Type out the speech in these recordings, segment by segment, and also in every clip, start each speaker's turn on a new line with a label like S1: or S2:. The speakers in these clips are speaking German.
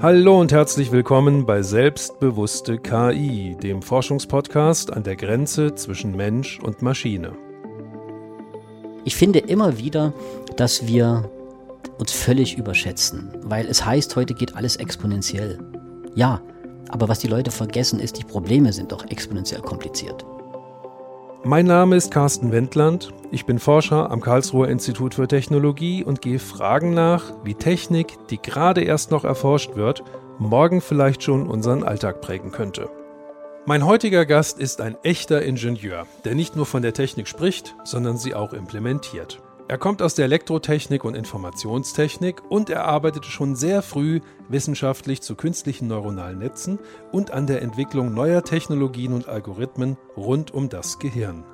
S1: Hallo und herzlich willkommen bei Selbstbewusste KI, dem Forschungspodcast an der Grenze zwischen Mensch und Maschine.
S2: Ich finde immer wieder, dass wir uns völlig überschätzen, weil es heißt, heute geht alles exponentiell. Ja, aber was die Leute vergessen ist, die Probleme sind doch exponentiell kompliziert.
S1: Mein Name ist Carsten Wendland. Ich bin Forscher am Karlsruher Institut für Technologie und gehe Fragen nach, wie Technik, die gerade erst noch erforscht wird, morgen vielleicht schon unseren Alltag prägen könnte. Mein heutiger Gast ist ein echter Ingenieur, der nicht nur von der Technik spricht, sondern sie auch implementiert. Er kommt aus der Elektrotechnik und Informationstechnik und er arbeitete schon sehr früh wissenschaftlich zu künstlichen neuronalen Netzen und an der Entwicklung neuer Technologien und Algorithmen rund um das Gehirn.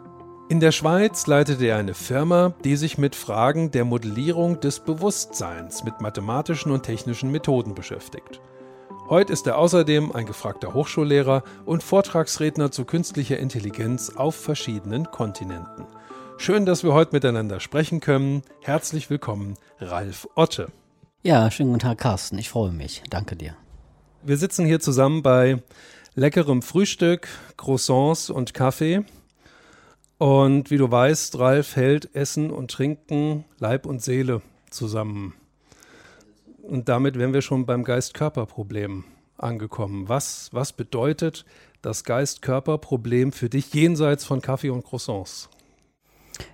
S1: In der Schweiz leitete er eine Firma, die sich mit Fragen der Modellierung des Bewusstseins mit mathematischen und technischen Methoden beschäftigt. Heute ist er außerdem ein gefragter Hochschullehrer und Vortragsredner zu künstlicher Intelligenz auf verschiedenen Kontinenten. Schön, dass wir heute miteinander sprechen können. Herzlich willkommen, Ralf Otte.
S2: Ja, schönen guten Tag, Carsten. Ich freue mich. Danke dir.
S1: Wir sitzen hier zusammen bei leckerem Frühstück, Croissants und Kaffee. Und wie du weißt, Ralf hält Essen und Trinken, Leib und Seele zusammen. Und damit wären wir schon beim Geist-Körper-Problem angekommen. Was, was bedeutet das Geist-Körper-Problem für dich jenseits von Kaffee und Croissants?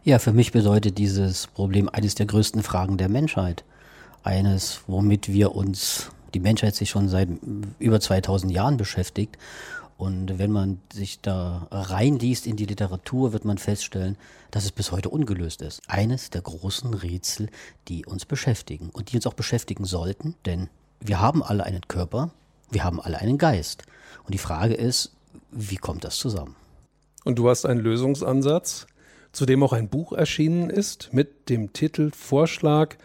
S2: Ja, für mich bedeutet dieses Problem eines der größten Fragen der Menschheit. Eines, womit wir uns, die Menschheit sich schon seit über 2000 Jahren beschäftigt. Und wenn man sich da reinliest in die Literatur, wird man feststellen, dass es bis heute ungelöst ist. Eines der großen Rätsel, die uns beschäftigen und die uns auch beschäftigen sollten, denn wir haben alle einen Körper, wir haben alle einen Geist. Und die Frage ist, wie kommt das zusammen?
S1: Und du hast einen Lösungsansatz? Zu dem auch ein Buch erschienen ist mit dem Titel Vorschlag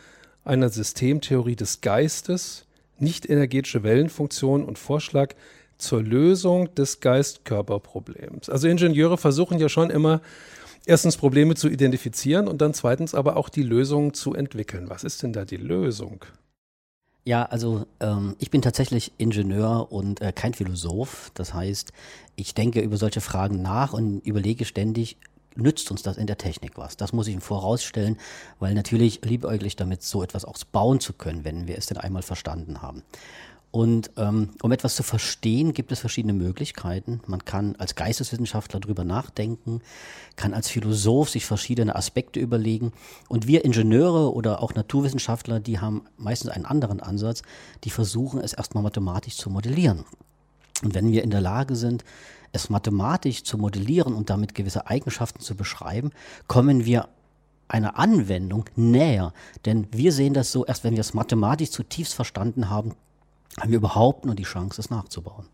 S1: einer Systemtheorie des Geistes, nicht energetische Wellenfunktion und Vorschlag zur Lösung des Geist-Körper-Problems. Also Ingenieure versuchen ja schon immer, erstens Probleme zu identifizieren und dann zweitens aber auch die Lösung zu entwickeln. Was ist denn da die Lösung?
S2: Ja, also ähm, ich bin tatsächlich Ingenieur und äh, kein Philosoph. Das heißt, ich denke über solche Fragen nach und überlege ständig, nützt uns das in der Technik was? Das muss ich vorausstellen, weil natürlich liebäuglich damit so etwas auch bauen zu können, wenn wir es denn einmal verstanden haben. Und ähm, um etwas zu verstehen, gibt es verschiedene Möglichkeiten. Man kann als Geisteswissenschaftler drüber nachdenken, kann als Philosoph sich verschiedene Aspekte überlegen. Und wir Ingenieure oder auch Naturwissenschaftler, die haben meistens einen anderen Ansatz, die versuchen es erstmal mathematisch zu modellieren. Und wenn wir in der Lage sind, es mathematisch zu modellieren und damit gewisse Eigenschaften zu beschreiben, kommen wir einer Anwendung näher. Denn wir sehen das so, erst wenn wir es mathematisch zutiefst verstanden haben, haben wir überhaupt nur die Chance, es nachzubauen.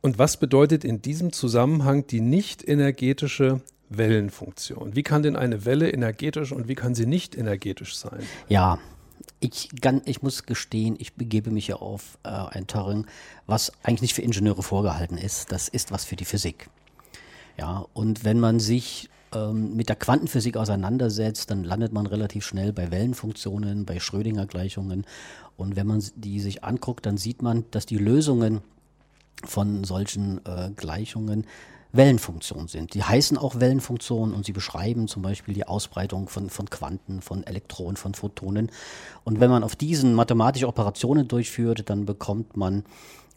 S1: Und was bedeutet in diesem Zusammenhang die nicht energetische Wellenfunktion? Wie kann denn eine Welle energetisch und wie kann sie nicht energetisch sein?
S2: Ja, ich, kann, ich muss gestehen, ich begebe mich ja auf äh, ein Terrain, was eigentlich nicht für Ingenieure vorgehalten ist. Das ist was für die Physik. Ja, und wenn man sich ähm, mit der Quantenphysik auseinandersetzt, dann landet man relativ schnell bei Wellenfunktionen, bei Schrödinger-Gleichungen. Und wenn man die sich anguckt, dann sieht man, dass die Lösungen von solchen äh, Gleichungen Wellenfunktionen sind. Die heißen auch Wellenfunktionen und sie beschreiben zum Beispiel die Ausbreitung von, von Quanten, von Elektronen, von Photonen. Und wenn man auf diesen mathematische Operationen durchführt, dann bekommt man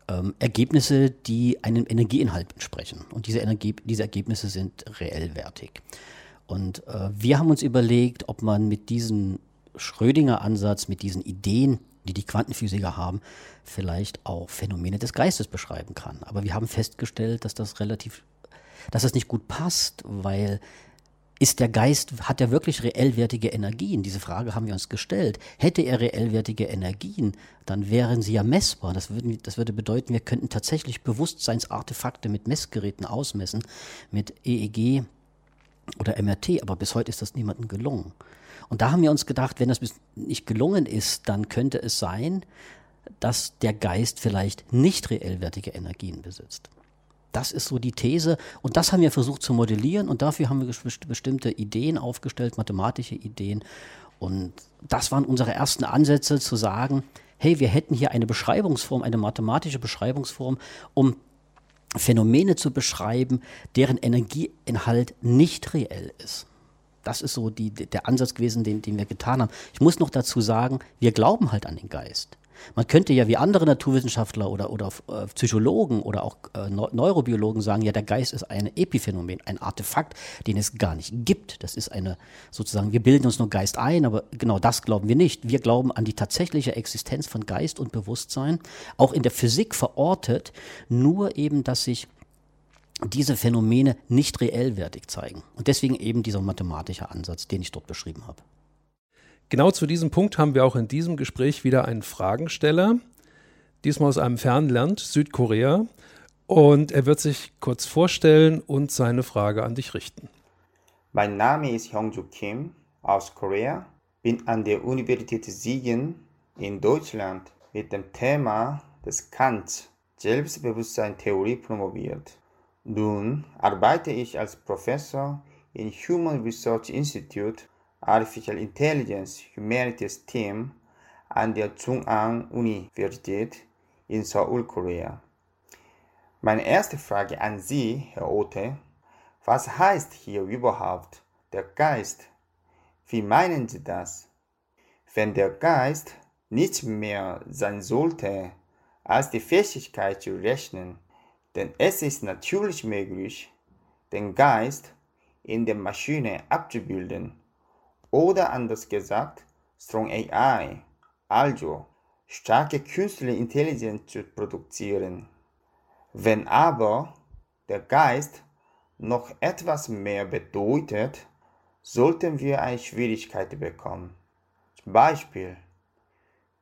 S2: ähm, Ergebnisse, die einem Energieinhalt entsprechen. Und diese, Energie, diese Ergebnisse sind reellwertig. Und äh, wir haben uns überlegt, ob man mit diesem Schrödinger-Ansatz, mit diesen Ideen, die die Quantenphysiker haben, vielleicht auch Phänomene des Geistes beschreiben kann. Aber wir haben festgestellt, dass das relativ dass es nicht gut passt, weil ist der Geist, hat er wirklich reellwertige Energien? Diese Frage haben wir uns gestellt. Hätte er reellwertige Energien, dann wären sie ja messbar. Das, würden, das würde bedeuten, wir könnten tatsächlich Bewusstseinsartefakte mit Messgeräten ausmessen, mit EEG oder MRT, aber bis heute ist das niemandem gelungen. Und da haben wir uns gedacht, wenn das nicht gelungen ist, dann könnte es sein, dass der Geist vielleicht nicht reellwertige Energien besitzt. Das ist so die These und das haben wir versucht zu modellieren und dafür haben wir bestimmte Ideen aufgestellt, mathematische Ideen. Und das waren unsere ersten Ansätze zu sagen, hey, wir hätten hier eine Beschreibungsform, eine mathematische Beschreibungsform, um Phänomene zu beschreiben, deren Energieinhalt nicht reell ist. Das ist so die, der Ansatz gewesen, den, den wir getan haben. Ich muss noch dazu sagen, wir glauben halt an den Geist. Man könnte ja wie andere Naturwissenschaftler oder, oder äh, Psychologen oder auch äh, Neurobiologen sagen, ja, der Geist ist ein Epiphänomen, ein Artefakt, den es gar nicht gibt. Das ist eine, sozusagen, wir bilden uns nur Geist ein, aber genau das glauben wir nicht. Wir glauben an die tatsächliche Existenz von Geist und Bewusstsein, auch in der Physik verortet, nur eben, dass sich diese Phänomene nicht reellwertig zeigen. Und deswegen eben dieser mathematische Ansatz, den ich dort beschrieben habe.
S1: Genau zu diesem Punkt haben wir auch in diesem Gespräch wieder einen Fragensteller, diesmal aus einem fernen Land, Südkorea. Und er wird sich kurz vorstellen und seine Frage an dich richten.
S3: Mein Name ist Hyungju Kim aus Korea, bin an der Universität Siegen in Deutschland mit dem Thema des Kant Selbstbewusstsein-Theorie promoviert. Nun arbeite ich als Professor im Human Research Institute Artificial Intelligence Humanities Team an der Chung-Ang-Universität in Seoul, Korea. Meine erste Frage an Sie, Herr Ote, was heißt hier überhaupt der Geist? Wie meinen Sie das? Wenn der Geist nichts mehr sein sollte, als die Fähigkeit zu rechnen, denn es ist natürlich möglich, den Geist in der Maschine abzubilden oder anders gesagt, Strong AI, also starke künstliche Intelligenz zu produzieren. Wenn aber der Geist noch etwas mehr bedeutet, sollten wir eine Schwierigkeit bekommen. Zum Beispiel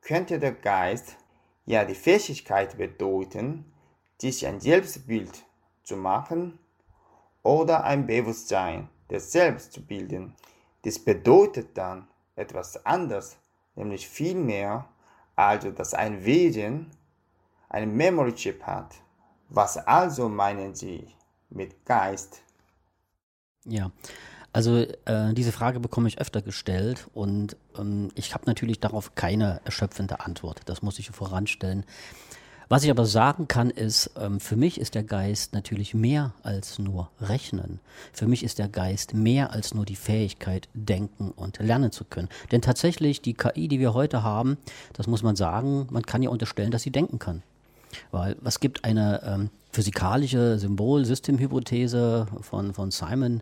S3: könnte der Geist ja die Fähigkeit bedeuten, sich ein Selbstbild zu machen oder ein Bewusstsein des Selbst zu bilden. Das bedeutet dann etwas anderes, nämlich viel mehr, also dass ein Wesen einen Memory Chip hat. Was also meinen Sie mit Geist?
S2: Ja, also äh, diese Frage bekomme ich öfter gestellt und ähm, ich habe natürlich darauf keine erschöpfende Antwort. Das muss ich voranstellen. Was ich aber sagen kann, ist, ähm, für mich ist der Geist natürlich mehr als nur Rechnen. Für mich ist der Geist mehr als nur die Fähigkeit, denken und lernen zu können. Denn tatsächlich, die KI, die wir heute haben, das muss man sagen, man kann ja unterstellen, dass sie denken kann. Weil was gibt eine ähm, physikalische Symbol-Systemhypothese von, von Simon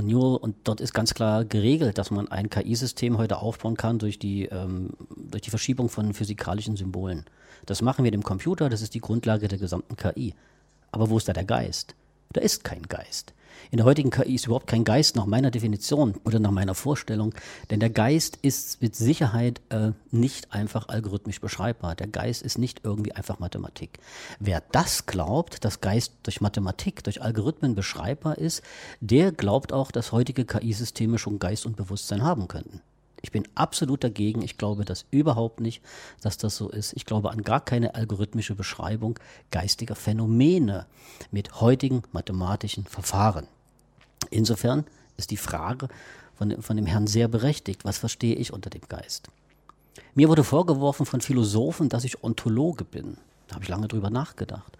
S2: und Newell und dort ist ganz klar geregelt, dass man ein KI-System heute aufbauen kann durch die, ähm, durch die Verschiebung von physikalischen Symbolen. Das machen wir dem Computer, das ist die Grundlage der gesamten KI. Aber wo ist da der Geist? Da ist kein Geist. In der heutigen KI ist überhaupt kein Geist nach meiner Definition oder nach meiner Vorstellung, denn der Geist ist mit Sicherheit äh, nicht einfach algorithmisch beschreibbar. Der Geist ist nicht irgendwie einfach Mathematik. Wer das glaubt, dass Geist durch Mathematik, durch Algorithmen beschreibbar ist, der glaubt auch, dass heutige KI-Systeme schon Geist und Bewusstsein haben könnten. Ich bin absolut dagegen. Ich glaube das überhaupt nicht, dass das so ist. Ich glaube an gar keine algorithmische Beschreibung geistiger Phänomene mit heutigen mathematischen Verfahren. Insofern ist die Frage von, von dem Herrn sehr berechtigt. Was verstehe ich unter dem Geist? Mir wurde vorgeworfen von Philosophen, dass ich Ontologe bin. Da habe ich lange drüber nachgedacht.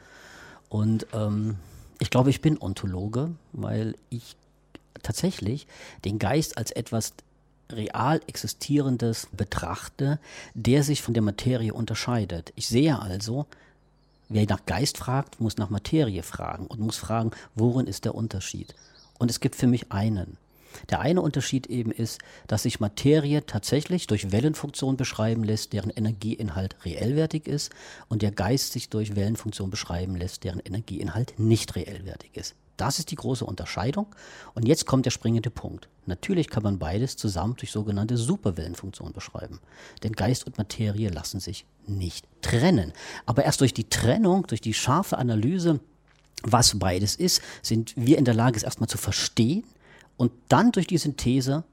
S2: Und ähm, ich glaube, ich bin Ontologe, weil ich tatsächlich den Geist als etwas real existierendes betrachte, der sich von der Materie unterscheidet. Ich sehe also, wer nach Geist fragt, muss nach Materie fragen und muss fragen, worin ist der Unterschied? Und es gibt für mich einen. Der eine Unterschied eben ist, dass sich Materie tatsächlich durch Wellenfunktion beschreiben lässt, deren Energieinhalt reellwertig ist, und der Geist sich durch Wellenfunktion beschreiben lässt, deren Energieinhalt nicht reellwertig ist. Das ist die große Unterscheidung. Und jetzt kommt der springende Punkt. Natürlich kann man beides zusammen durch sogenannte Superwellenfunktionen beschreiben. Denn Geist und Materie lassen sich nicht trennen. Aber erst durch die Trennung, durch die scharfe Analyse, was beides ist, sind wir in der Lage, es erstmal zu verstehen und dann durch die Synthese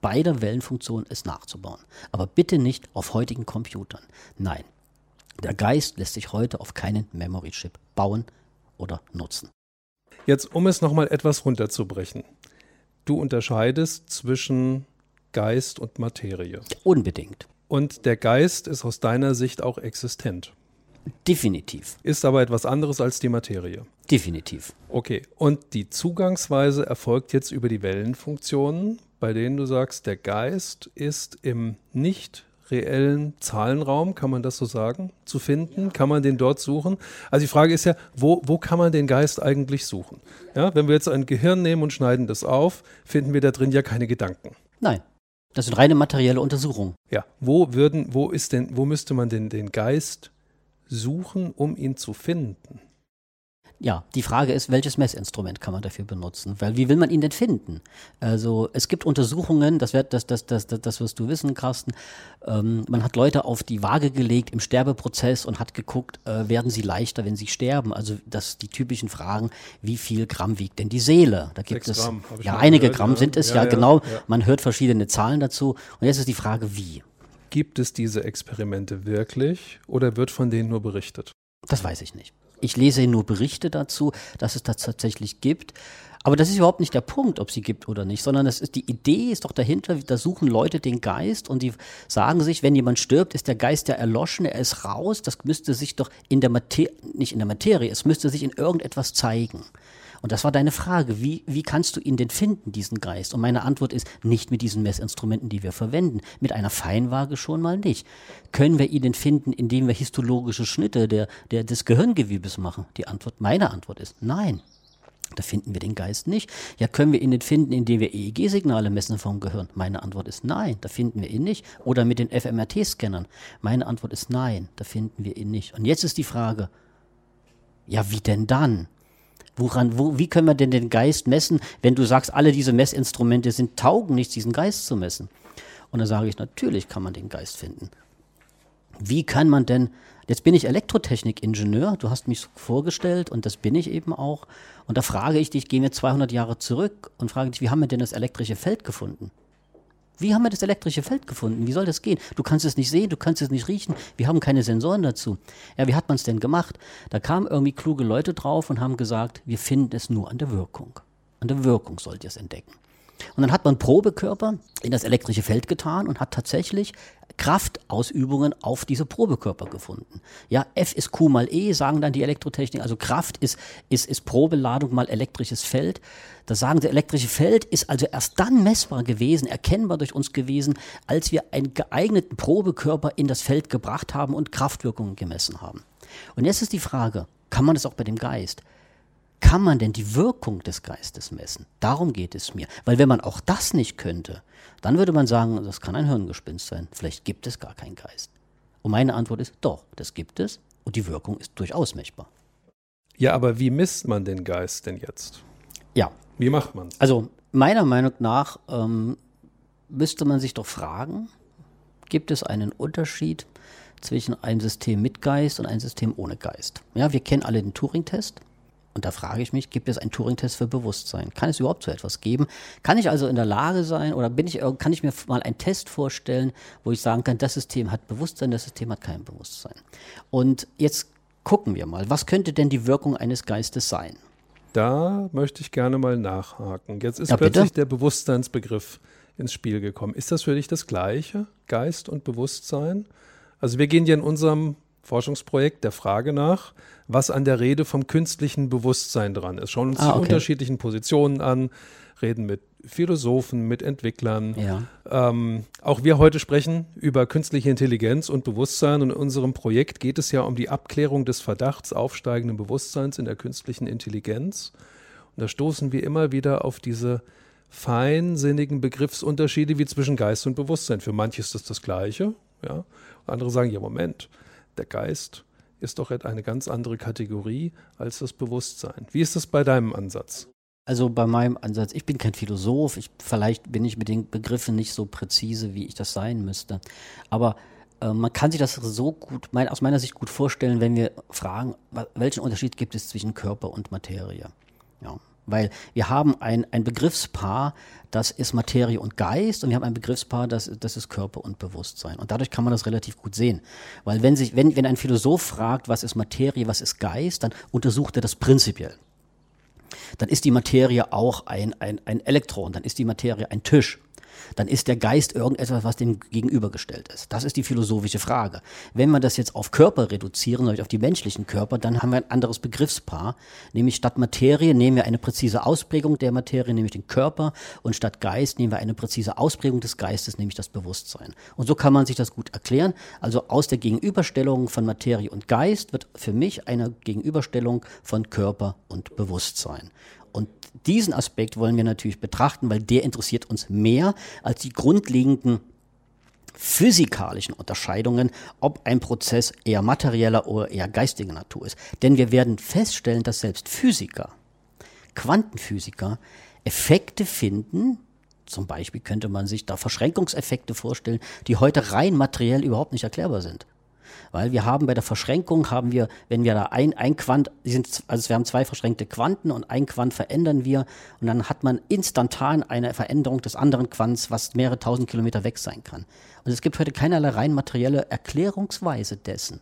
S2: beider Wellenfunktionen es nachzubauen. Aber bitte nicht auf heutigen Computern. Nein, der Geist lässt sich heute auf keinen Memory Chip bauen oder nutzen.
S1: Jetzt, um es nochmal etwas runterzubrechen. Du unterscheidest zwischen Geist und Materie.
S2: Unbedingt.
S1: Und der Geist ist aus deiner Sicht auch existent.
S2: Definitiv.
S1: Ist aber etwas anderes als die Materie.
S2: Definitiv.
S1: Okay. Und die Zugangsweise erfolgt jetzt über die Wellenfunktionen, bei denen du sagst, der Geist ist im nicht reellen Zahlenraum, kann man das so sagen, zu finden? Kann man den dort suchen? Also die Frage ist ja, wo, wo kann man den Geist eigentlich suchen? Ja, wenn wir jetzt ein Gehirn nehmen und schneiden das auf, finden wir da drin ja keine Gedanken.
S2: Nein. Das sind reine materielle Untersuchungen.
S1: Ja, wo würden, wo ist denn, wo müsste man denn den Geist suchen, um ihn zu finden?
S2: Ja, die Frage ist, welches Messinstrument kann man dafür benutzen? Weil wie will man ihn denn finden? Also es gibt Untersuchungen, das, wird, das, das, das, das, das wirst du wissen, Carsten. Ähm, man hat Leute auf die Waage gelegt im Sterbeprozess und hat geguckt, äh, werden sie leichter, wenn sie sterben? Also das die typischen Fragen, wie viel Gramm wiegt denn die Seele? Da gibt es
S1: Gramm,
S2: ja einige
S1: gehört,
S2: Gramm
S1: ja.
S2: sind es ja,
S1: Ja, ja,
S2: genau. Man hört verschiedene Zahlen dazu. Und jetzt ist die Frage, wie?
S1: Gibt es diese Experimente wirklich oder wird von denen nur berichtet?
S2: Das weiß ich nicht. Ich lese nur Berichte dazu, dass es das tatsächlich gibt. Aber das ist überhaupt nicht der Punkt, ob sie gibt oder nicht, sondern das ist die Idee ist doch dahinter, da suchen Leute den Geist und die sagen sich, wenn jemand stirbt, ist der Geist ja erloschen, er ist raus, das müsste sich doch in der Materie, nicht in der Materie, es müsste sich in irgendetwas zeigen. Und das war deine Frage, wie, wie kannst du ihn denn finden, diesen Geist? Und meine Antwort ist, nicht mit diesen Messinstrumenten, die wir verwenden. Mit einer Feinwaage schon mal nicht. Können wir ihn denn finden, indem wir histologische Schnitte der, der, des Gehirngewebes machen? Die Antwort, meine Antwort ist nein. Da finden wir den Geist nicht. Ja, können wir ihn nicht finden, indem wir EEG-Signale messen vom Gehirn? Meine Antwort ist nein, da finden wir ihn nicht. Oder mit den fMRT-Scannern? Meine Antwort ist nein, da finden wir ihn nicht. Und jetzt ist die Frage, ja, wie denn dann? Woran, wo, wie können wir denn den Geist messen, wenn du sagst, alle diese Messinstrumente sind taugen nichts, diesen Geist zu messen? Und dann sage ich, natürlich kann man den Geist finden. Wie kann man denn, jetzt bin ich Elektrotechnikingenieur, du hast mich so vorgestellt und das bin ich eben auch. Und da frage ich dich, gehen wir 200 Jahre zurück und frage dich, wie haben wir denn das elektrische Feld gefunden? Wie haben wir das elektrische Feld gefunden? Wie soll das gehen? Du kannst es nicht sehen, du kannst es nicht riechen. Wir haben keine Sensoren dazu. Ja, wie hat man es denn gemacht? Da kamen irgendwie kluge Leute drauf und haben gesagt, wir finden es nur an der Wirkung. An der Wirkung sollt ihr es entdecken. Und dann hat man Probekörper in das elektrische Feld getan und hat tatsächlich Kraftausübungen auf diese Probekörper gefunden. Ja, F ist Q mal E, sagen dann die Elektrotechnik. Also Kraft ist, ist, ist Probeladung mal elektrisches Feld. Das sagen sie, elektrische Feld ist also erst dann messbar gewesen, erkennbar durch uns gewesen, als wir einen geeigneten Probekörper in das Feld gebracht haben und Kraftwirkungen gemessen haben. Und jetzt ist die Frage, kann man das auch bei dem Geist? Kann man denn die Wirkung des Geistes messen? Darum geht es mir. Weil wenn man auch das nicht könnte, dann würde man sagen, das kann ein Hirngespinst sein. Vielleicht gibt es gar keinen Geist. Und meine Antwort ist, doch, das gibt es und die Wirkung ist durchaus messbar.
S1: Ja, aber wie misst man den Geist denn jetzt?
S2: Ja,
S1: Wie macht man es?
S2: also meiner Meinung nach ähm, müsste man sich doch fragen, gibt es einen Unterschied zwischen einem System mit Geist und einem System ohne Geist? Ja, wir kennen alle den Turing-Test. Und da frage ich mich, gibt es einen Turing-Test für Bewusstsein? Kann es überhaupt so etwas geben? Kann ich also in der Lage sein oder bin ich, irg- kann ich mir mal einen Test vorstellen, wo ich sagen kann, das System hat Bewusstsein, das System hat kein Bewusstsein? Und jetzt gucken wir mal, was könnte denn die Wirkung eines Geistes sein?
S1: Da möchte ich gerne mal nachhaken. Jetzt ist
S2: Ja, bitte.
S1: plötzlich der Bewusstseinsbegriff ins Spiel gekommen. Ist das für dich das Gleiche, Geist und Bewusstsein? Also wir gehen ja in unserem Forschungsprojekt der Frage nach, was an der Rede vom künstlichen Bewusstsein dran ist. Schauen uns
S2: Ah,
S1: die
S2: okay.
S1: unterschiedlichen Positionen an, reden mit Philosophen, mit Entwicklern.
S2: Ja.
S1: Ähm, auch wir heute sprechen über künstliche Intelligenz und Bewusstsein und in unserem Projekt geht es ja um die Abklärung des Verdachts aufsteigenden Bewusstseins in der künstlichen Intelligenz. Und da stoßen wir immer wieder auf diese feinsinnigen Begriffsunterschiede wie zwischen Geist und Bewusstsein. Für manche ist das das Gleiche, ja. Und andere sagen, ja, Moment, der Geist ist doch eine ganz andere Kategorie als das Bewusstsein. Wie ist das bei deinem Ansatz?
S2: Also bei meinem Ansatz, ich bin kein Philosoph, ich, vielleicht bin ich mit den Begriffen nicht so präzise, wie ich das sein müsste. Aber äh, man kann sich das so gut, mein, aus meiner Sicht gut vorstellen, wenn wir fragen, welchen Unterschied gibt es zwischen Körper und Materie? Ja. Weil wir haben ein, ein Begriffspaar, das ist Materie und Geist, und wir haben ein Begriffspaar, das, das ist Körper und Bewusstsein. Und dadurch kann man das relativ gut sehen. Weil wenn, sich, wenn, wenn ein Philosoph fragt, was ist Materie, was ist Geist, dann untersucht er das prinzipiell dann ist die Materie auch ein, ein, ein Elektron, dann ist die Materie ein Tisch. Dann ist der Geist irgendetwas, was dem gegenübergestellt ist. Das ist die philosophische Frage. Wenn wir das jetzt auf Körper reduzieren, nämlich auf die menschlichen Körper, dann haben wir ein anderes Begriffspaar, nämlich statt Materie nehmen wir eine präzise Ausprägung der Materie, nämlich den Körper, und statt Geist nehmen wir eine präzise Ausprägung des Geistes, nämlich das Bewusstsein. Und so kann man sich das gut erklären. Also aus der Gegenüberstellung von Materie und Geist wird für mich eine Gegenüberstellung von Körper und Bewusstsein. Und diesen Aspekt wollen wir natürlich betrachten, weil der interessiert uns mehr als die grundlegenden physikalischen Unterscheidungen, ob ein Prozess eher materieller oder eher geistiger Natur ist. Denn wir werden feststellen, dass selbst Physiker, Quantenphysiker, Effekte finden, zum Beispiel könnte man sich da Verschränkungseffekte vorstellen, die heute rein materiell überhaupt nicht erklärbar sind. Weil wir haben bei der Verschränkung haben wir, wenn wir da ein, ein Quant, sind, also wir haben zwei verschränkte Quanten und ein Quant verändern wir und dann hat man instantan eine Veränderung des anderen Quants, was mehrere tausend Kilometer weg sein kann. Und es gibt heute keinerlei rein materielle Erklärungsweise dessen.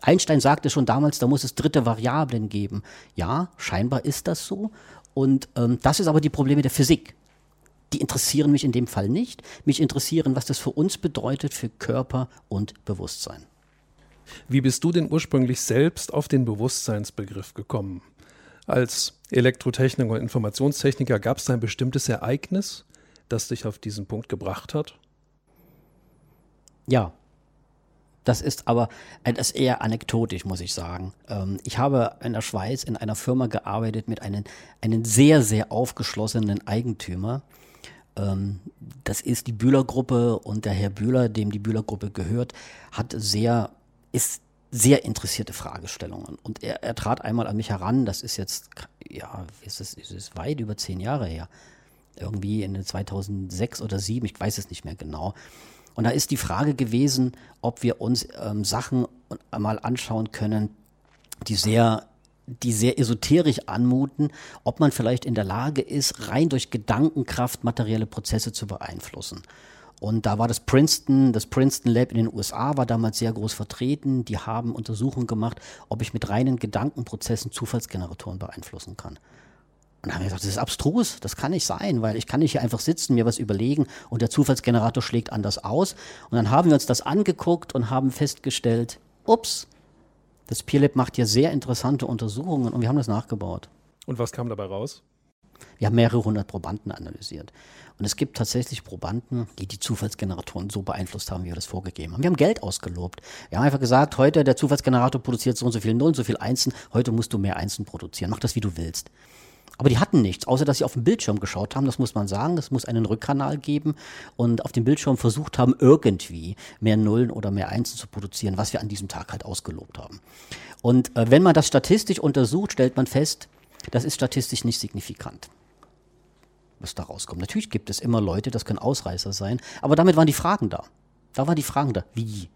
S2: Einstein sagte schon damals, da muss es dritte Variablen geben. Ja, scheinbar ist das so. Und ähm, das ist aber die Probleme der Physik. Die interessieren mich in dem Fall nicht. Mich interessieren, was das für uns bedeutet, für Körper und Bewusstsein.
S1: Wie bist du denn ursprünglich selbst auf den Bewusstseinsbegriff gekommen? Als Elektrotechniker und Informationstechniker gab es ein bestimmtes Ereignis, das dich auf diesen Punkt gebracht hat?
S2: Ja, das ist aber das ist eher anekdotisch, muss ich sagen. Ähm, ich habe in der Schweiz in einer Firma gearbeitet mit einem, einem sehr, sehr aufgeschlossenen Eigentümer. Ähm, das ist die Bühler-Gruppe und der Herr Bühler, dem die Bühler-Gruppe gehört, hat sehr ist sehr interessierte Fragestellungen. Und er, er trat einmal an mich heran, das ist jetzt, ja, ist es, ist es weit über zehn Jahre her. Irgendwie in 2006 oder 2007, ich weiß es nicht mehr genau. Und da ist die Frage gewesen, ob wir uns ähm, Sachen mal anschauen können, die sehr die sehr esoterisch anmuten, ob man vielleicht in der Lage ist, rein durch Gedankenkraft materielle Prozesse zu beeinflussen. Und da war das Princeton, das Princeton Lab in den USA war damals sehr groß vertreten. Die haben Untersuchungen gemacht, ob ich mit reinen Gedankenprozessen Zufallsgeneratoren beeinflussen kann. Und dann haben wir gesagt, das ist abstrus, das kann nicht sein, weil ich kann nicht hier einfach sitzen, mir was überlegen und der Zufallsgenerator schlägt anders aus. Und dann haben wir uns das angeguckt und haben festgestellt, ups, das PeerLab macht hier sehr interessante Untersuchungen und wir haben das nachgebaut.
S1: Und was kam dabei raus?
S2: Wir haben mehrere hundert Probanden analysiert. Und es gibt tatsächlich Probanden, die die Zufallsgeneratoren so beeinflusst haben, wie wir das vorgegeben haben. Wir haben Geld ausgelobt. Wir haben einfach gesagt, heute der Zufallsgenerator produziert so und so viel Nullen, so viel Einsen, heute musst du mehr Einsen produzieren. Mach das, wie du willst. Aber die hatten nichts, außer dass sie auf den Bildschirm geschaut haben, das muss man sagen. Es muss einen Rückkanal geben und auf dem Bildschirm versucht haben, irgendwie mehr Nullen oder mehr Einsen zu produzieren, was wir an diesem Tag halt ausgelobt haben. Und äh, wenn man das statistisch untersucht, stellt man fest, das ist statistisch nicht signifikant was da rauskommt. Natürlich gibt es immer Leute, das können Ausreißer sein, aber damit waren die Fragen da. Da waren die Fragen da. Wie?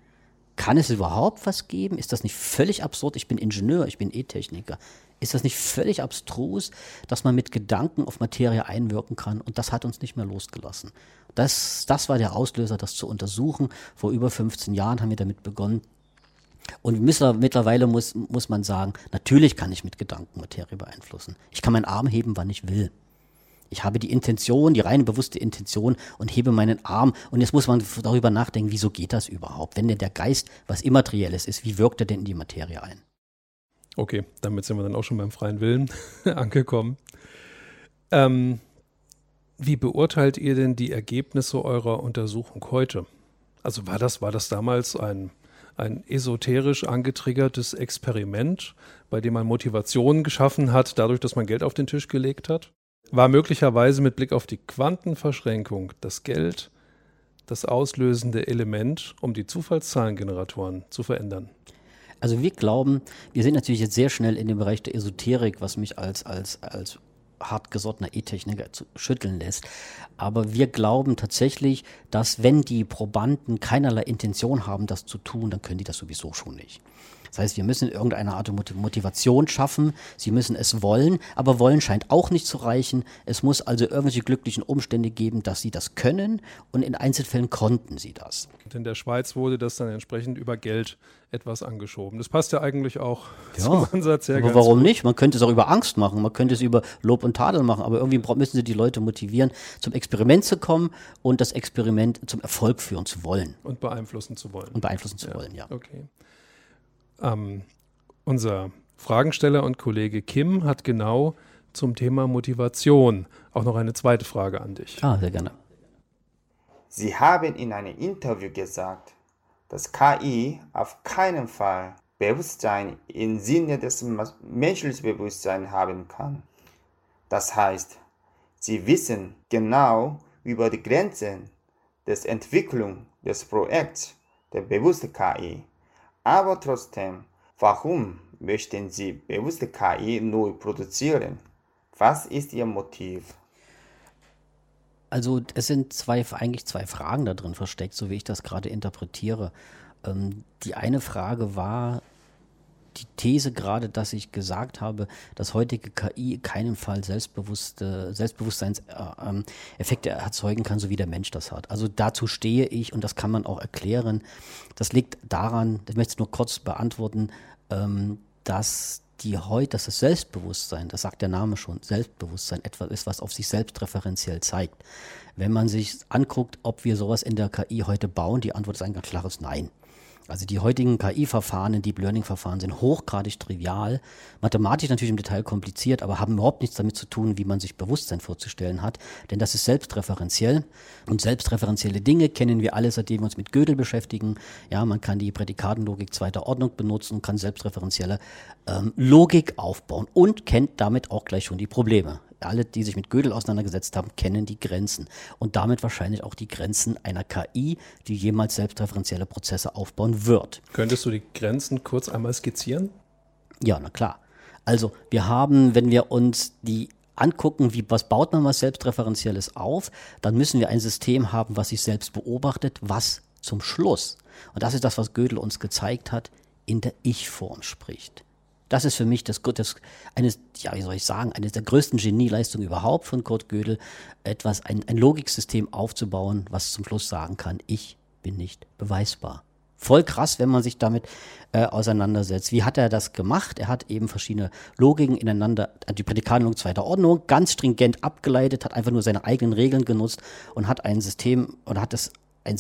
S2: Kann es überhaupt was geben? Ist das nicht völlig absurd? Ich bin Ingenieur, ich bin E-Techniker. Ist das nicht völlig abstrus, dass man mit Gedanken auf Materie einwirken kann? Und das hat uns nicht mehr losgelassen. Das, das war der Auslöser, das zu untersuchen. Vor über 15 Jahren haben wir damit begonnen. Und mittlerweile muss, muss man sagen, natürlich kann ich mit Gedanken Materie beeinflussen. Ich kann meinen Arm heben, wann ich will. Ich habe die Intention, die reine bewusste Intention und hebe meinen Arm. Und jetzt muss man darüber nachdenken, wieso geht das überhaupt? Wenn denn der Geist was Immaterielles ist, wie wirkt er denn in die Materie ein?
S1: Okay, damit sind wir dann auch schon beim freien Willen angekommen. Ähm, wie beurteilt ihr denn die Ergebnisse eurer Untersuchung heute? Also war das, war das damals ein, ein esoterisch angetriggertes Experiment, bei dem man Motivation geschaffen hat, dadurch, dass man Geld auf den Tisch gelegt hat? war möglicherweise mit Blick auf die Quantenverschränkung das Geld das auslösende Element, um die Zufallszahlengeneratoren zu verändern.
S2: Also wir glauben, wir sind natürlich jetzt sehr schnell in dem Bereich der Esoterik, was mich als, als, als hartgesottener E-Techniker schütteln lässt. Aber wir glauben tatsächlich, dass wenn die Probanden keinerlei Intention haben, das zu tun, dann können die das sowieso schon nicht. Das heißt, wir müssen irgendeine Art Motivation schaffen. Sie müssen es wollen, aber wollen scheint auch nicht zu reichen. Es muss also irgendwelche glücklichen Umstände geben, dass sie das können und in Einzelfällen konnten sie das.
S1: in der Schweiz wurde das dann entsprechend über Geld etwas angeschoben. Das passt ja eigentlich auch ja, zum Ansatz her.
S2: Aber warum gut. nicht? Man könnte es auch über Angst machen, man könnte es über Lob und und Tadel machen, aber irgendwie müssen sie die Leute motivieren, zum Experiment zu kommen und das Experiment zum Erfolg führen zu wollen.
S1: Und beeinflussen zu wollen.
S2: Und beeinflussen zu ja. wollen, ja.
S1: Okay. Ähm, unser Fragensteller und Kollege Kim hat genau zum Thema Motivation auch noch eine zweite Frage an dich.
S2: Ah, sehr gerne.
S3: Sie haben in einem Interview gesagt, dass KI auf keinen Fall Bewusstsein im Sinne des menschlichen Bewusstseins haben kann. Das heißt, sie wissen genau über die Grenzen der Entwicklung des Projekts der bewussten KI. Aber trotzdem, warum möchten Sie bewusste KI neu produzieren? Was ist Ihr Motiv?
S2: Also es sind zwei, eigentlich zwei Fragen da drin versteckt, so wie ich das gerade interpretiere. Ähm, die eine Frage war, die These gerade, dass ich gesagt habe, dass heutige KI keinen Fall selbstbewusste, Selbstbewusstseinseffekte erzeugen kann, so wie der Mensch das hat. Also dazu stehe ich und das kann man auch erklären. Das liegt daran, ich möchte es nur kurz beantworten, ähm, dass die heute, dass das Selbstbewusstsein, das sagt der Name schon, Selbstbewusstsein etwas ist, was auf sich selbst referenziell zeigt. Wenn man sich anguckt, ob wir sowas in der KI heute bauen, die Antwort ist ein ganz klares Nein. Also die heutigen KI-Verfahren, Deep Learning-Verfahren sind hochgradig trivial, mathematisch natürlich im Detail kompliziert, aber haben überhaupt nichts damit zu tun, wie man sich Bewusstsein vorzustellen hat, denn das ist selbstreferenziell und selbstreferenzielle Dinge kennen wir alle, seitdem wir uns mit Gödel beschäftigen. Ja, man kann die Prädikatenlogik zweiter Ordnung benutzen und kann selbstreferenzielle ähm, Logik aufbauen und kennt damit auch gleich schon die Probleme alle, die sich mit Gödel auseinandergesetzt haben, kennen die Grenzen und damit wahrscheinlich auch die Grenzen einer KI, die jemals selbstreferenzielle Prozesse aufbauen wird.
S1: Könntest du die Grenzen kurz einmal skizzieren?
S2: Ja, na klar. Also wir haben, wenn wir uns die angucken, wie, was baut man was Selbstreferenzielles auf, dann müssen wir ein System haben, was sich selbst beobachtet, was zum Schluss, und das ist das, was Gödel uns gezeigt hat, in der Ich-Form spricht. Das ist für mich das, das eines, ja, wie soll ich sagen, eines der größten Genieleistungen überhaupt von Kurt Gödel, etwas, ein, ein Logiksystem aufzubauen, was zum Schluss sagen kann, ich bin nicht beweisbar. Voll krass, wenn man sich damit äh, auseinandersetzt. Wie hat er das gemacht? Er hat eben verschiedene Logiken ineinander, die Prädikatenlogik zweiter Ordnung, ganz stringent abgeleitet, hat einfach nur seine eigenen Regeln genutzt und hat ein System oder hat das ein,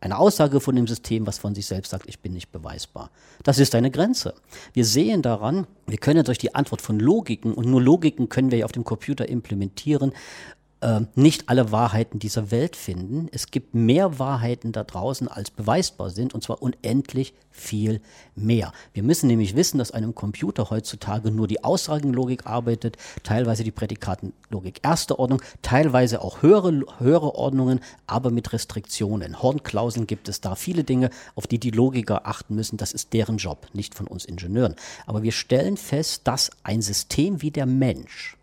S2: eine Aussage von dem System, was von sich selbst sagt, ich bin nicht beweisbar. Das ist eine Grenze. Wir sehen daran, wir können durch die Antwort von Logiken, und nur Logiken können wir ja auf dem Computer implementieren, äh, nicht alle Wahrheiten dieser Welt finden. Es gibt mehr Wahrheiten da draußen, als beweisbar sind, und zwar unendlich viel mehr. Wir müssen nämlich wissen, dass einem Computer heutzutage nur die Aussagenlogik arbeitet, teilweise die Prädikatenlogik erster Ordnung, teilweise auch höhere, höhere Ordnungen, aber mit Restriktionen. Hornklauseln gibt es da viele Dinge, auf die die Logiker achten müssen. Das ist deren Job, nicht von uns Ingenieuren. Aber wir stellen fest, dass ein System wie der Mensch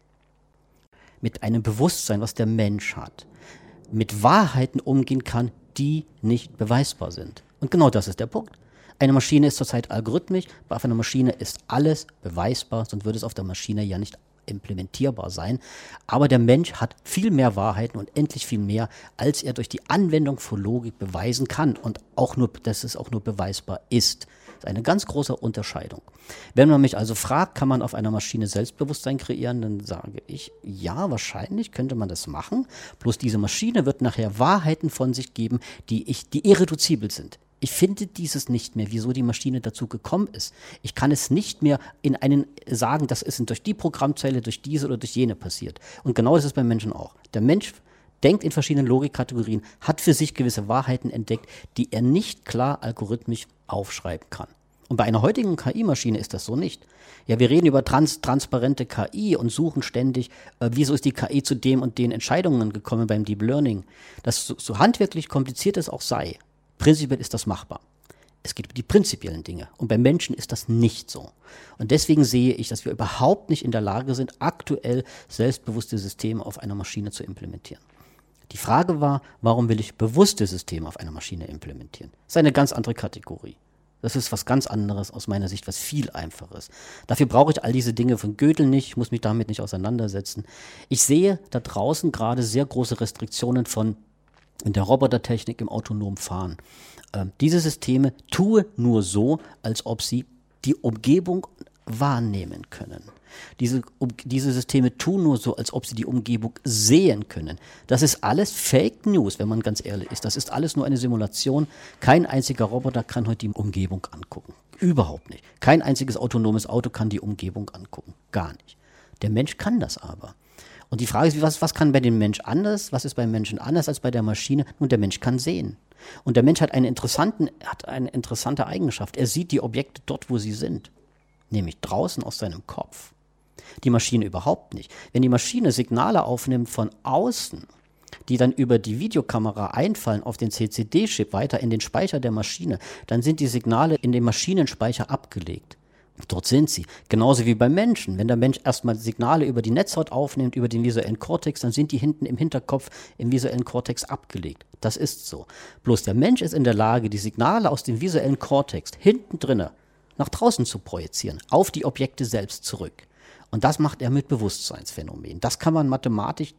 S2: mit einem Bewusstsein, was der Mensch hat, mit Wahrheiten umgehen kann, die nicht beweisbar sind. Und genau das ist der Punkt. Eine Maschine ist zurzeit algorithmisch, aber auf einer Maschine ist alles beweisbar, sonst würde es auf der Maschine ja nicht implementierbar sein. Aber der Mensch hat viel mehr Wahrheiten und endlich viel mehr, als er durch die Anwendung von Logik beweisen kann und auch nur, dass es auch nur beweisbar ist ist eine ganz große Unterscheidung. Wenn man mich also fragt, kann man auf einer Maschine Selbstbewusstsein kreieren, dann sage ich, ja, wahrscheinlich könnte man das machen. Bloß diese Maschine wird nachher Wahrheiten von sich geben, die, ich, die irreduzibel sind. Ich finde dieses nicht mehr, wieso die Maschine dazu gekommen ist. Ich kann es nicht mehr in einen sagen, das ist durch die Programmzeile, durch diese oder durch jene passiert. Und genau ist beim Menschen auch. Der Mensch denkt in verschiedenen Logikkategorien, hat für sich gewisse Wahrheiten entdeckt, die er nicht klar algorithmisch aufschreiben kann. Und bei einer heutigen KI-Maschine ist das so nicht. Ja, wir reden über trans transparente KI und suchen ständig, äh, wieso ist die KI zu dem und den Entscheidungen gekommen beim Deep Learning. Das so, so handwerklich kompliziert es auch sei, prinzipiell ist das machbar. Es geht um die prinzipiellen Dinge. Und bei Menschen ist das nicht so. Und deswegen sehe ich, dass wir überhaupt nicht in der Lage sind, aktuell selbstbewusste Systeme auf einer Maschine zu implementieren. Die Frage war, warum will ich bewusste Systeme auf einer Maschine implementieren? Das ist eine ganz andere Kategorie. Das ist was ganz anderes aus meiner Sicht, was viel einfaches. Dafür brauche ich all diese Dinge von Gödel nicht, ich muss mich damit nicht auseinandersetzen. Ich sehe da draußen gerade sehr große Restriktionen von in der Robotertechnik im autonomen Fahren. Ähm, diese Systeme tue nur so, als ob sie die Umgebung wahrnehmen können. Diese, um, diese Systeme tun nur so, als ob sie die Umgebung sehen können. Das ist alles Fake News, wenn man ganz ehrlich ist. Das ist alles nur eine Simulation. Kein einziger Roboter kann heute die Umgebung angucken. Überhaupt nicht. Kein einziges autonomes Auto kann die Umgebung angucken. Gar nicht. Der Mensch kann das aber. Und die Frage ist, was, was kann bei dem Mensch anders? Was ist beim Menschen anders als bei der Maschine? Nun, der Mensch kann sehen. Und der Mensch hat, einen interessanten, hat eine interessante Eigenschaft. Er sieht die Objekte dort, wo sie sind. Nämlich draußen aus seinem Kopf. Die Maschine überhaupt nicht. Wenn die Maschine Signale aufnimmt von außen, die dann über die Videokamera einfallen auf den CCD-Chip weiter in den Speicher der Maschine, dann sind die Signale in dem Maschinenspeicher abgelegt. Dort sind sie. Genauso wie beim Menschen. Wenn der Mensch erstmal Signale über die Netzhaut aufnimmt, über den visuellen Kortex, dann sind die hinten im Hinterkopf im visuellen Kortex abgelegt. Das ist so. Bloß der Mensch ist in der Lage, die Signale aus dem visuellen Kortex hinten drinne nach draußen zu projizieren, auf die Objekte selbst zurück. Und das macht er mit Bewusstseinsphänomenen. Das kann man mathematisch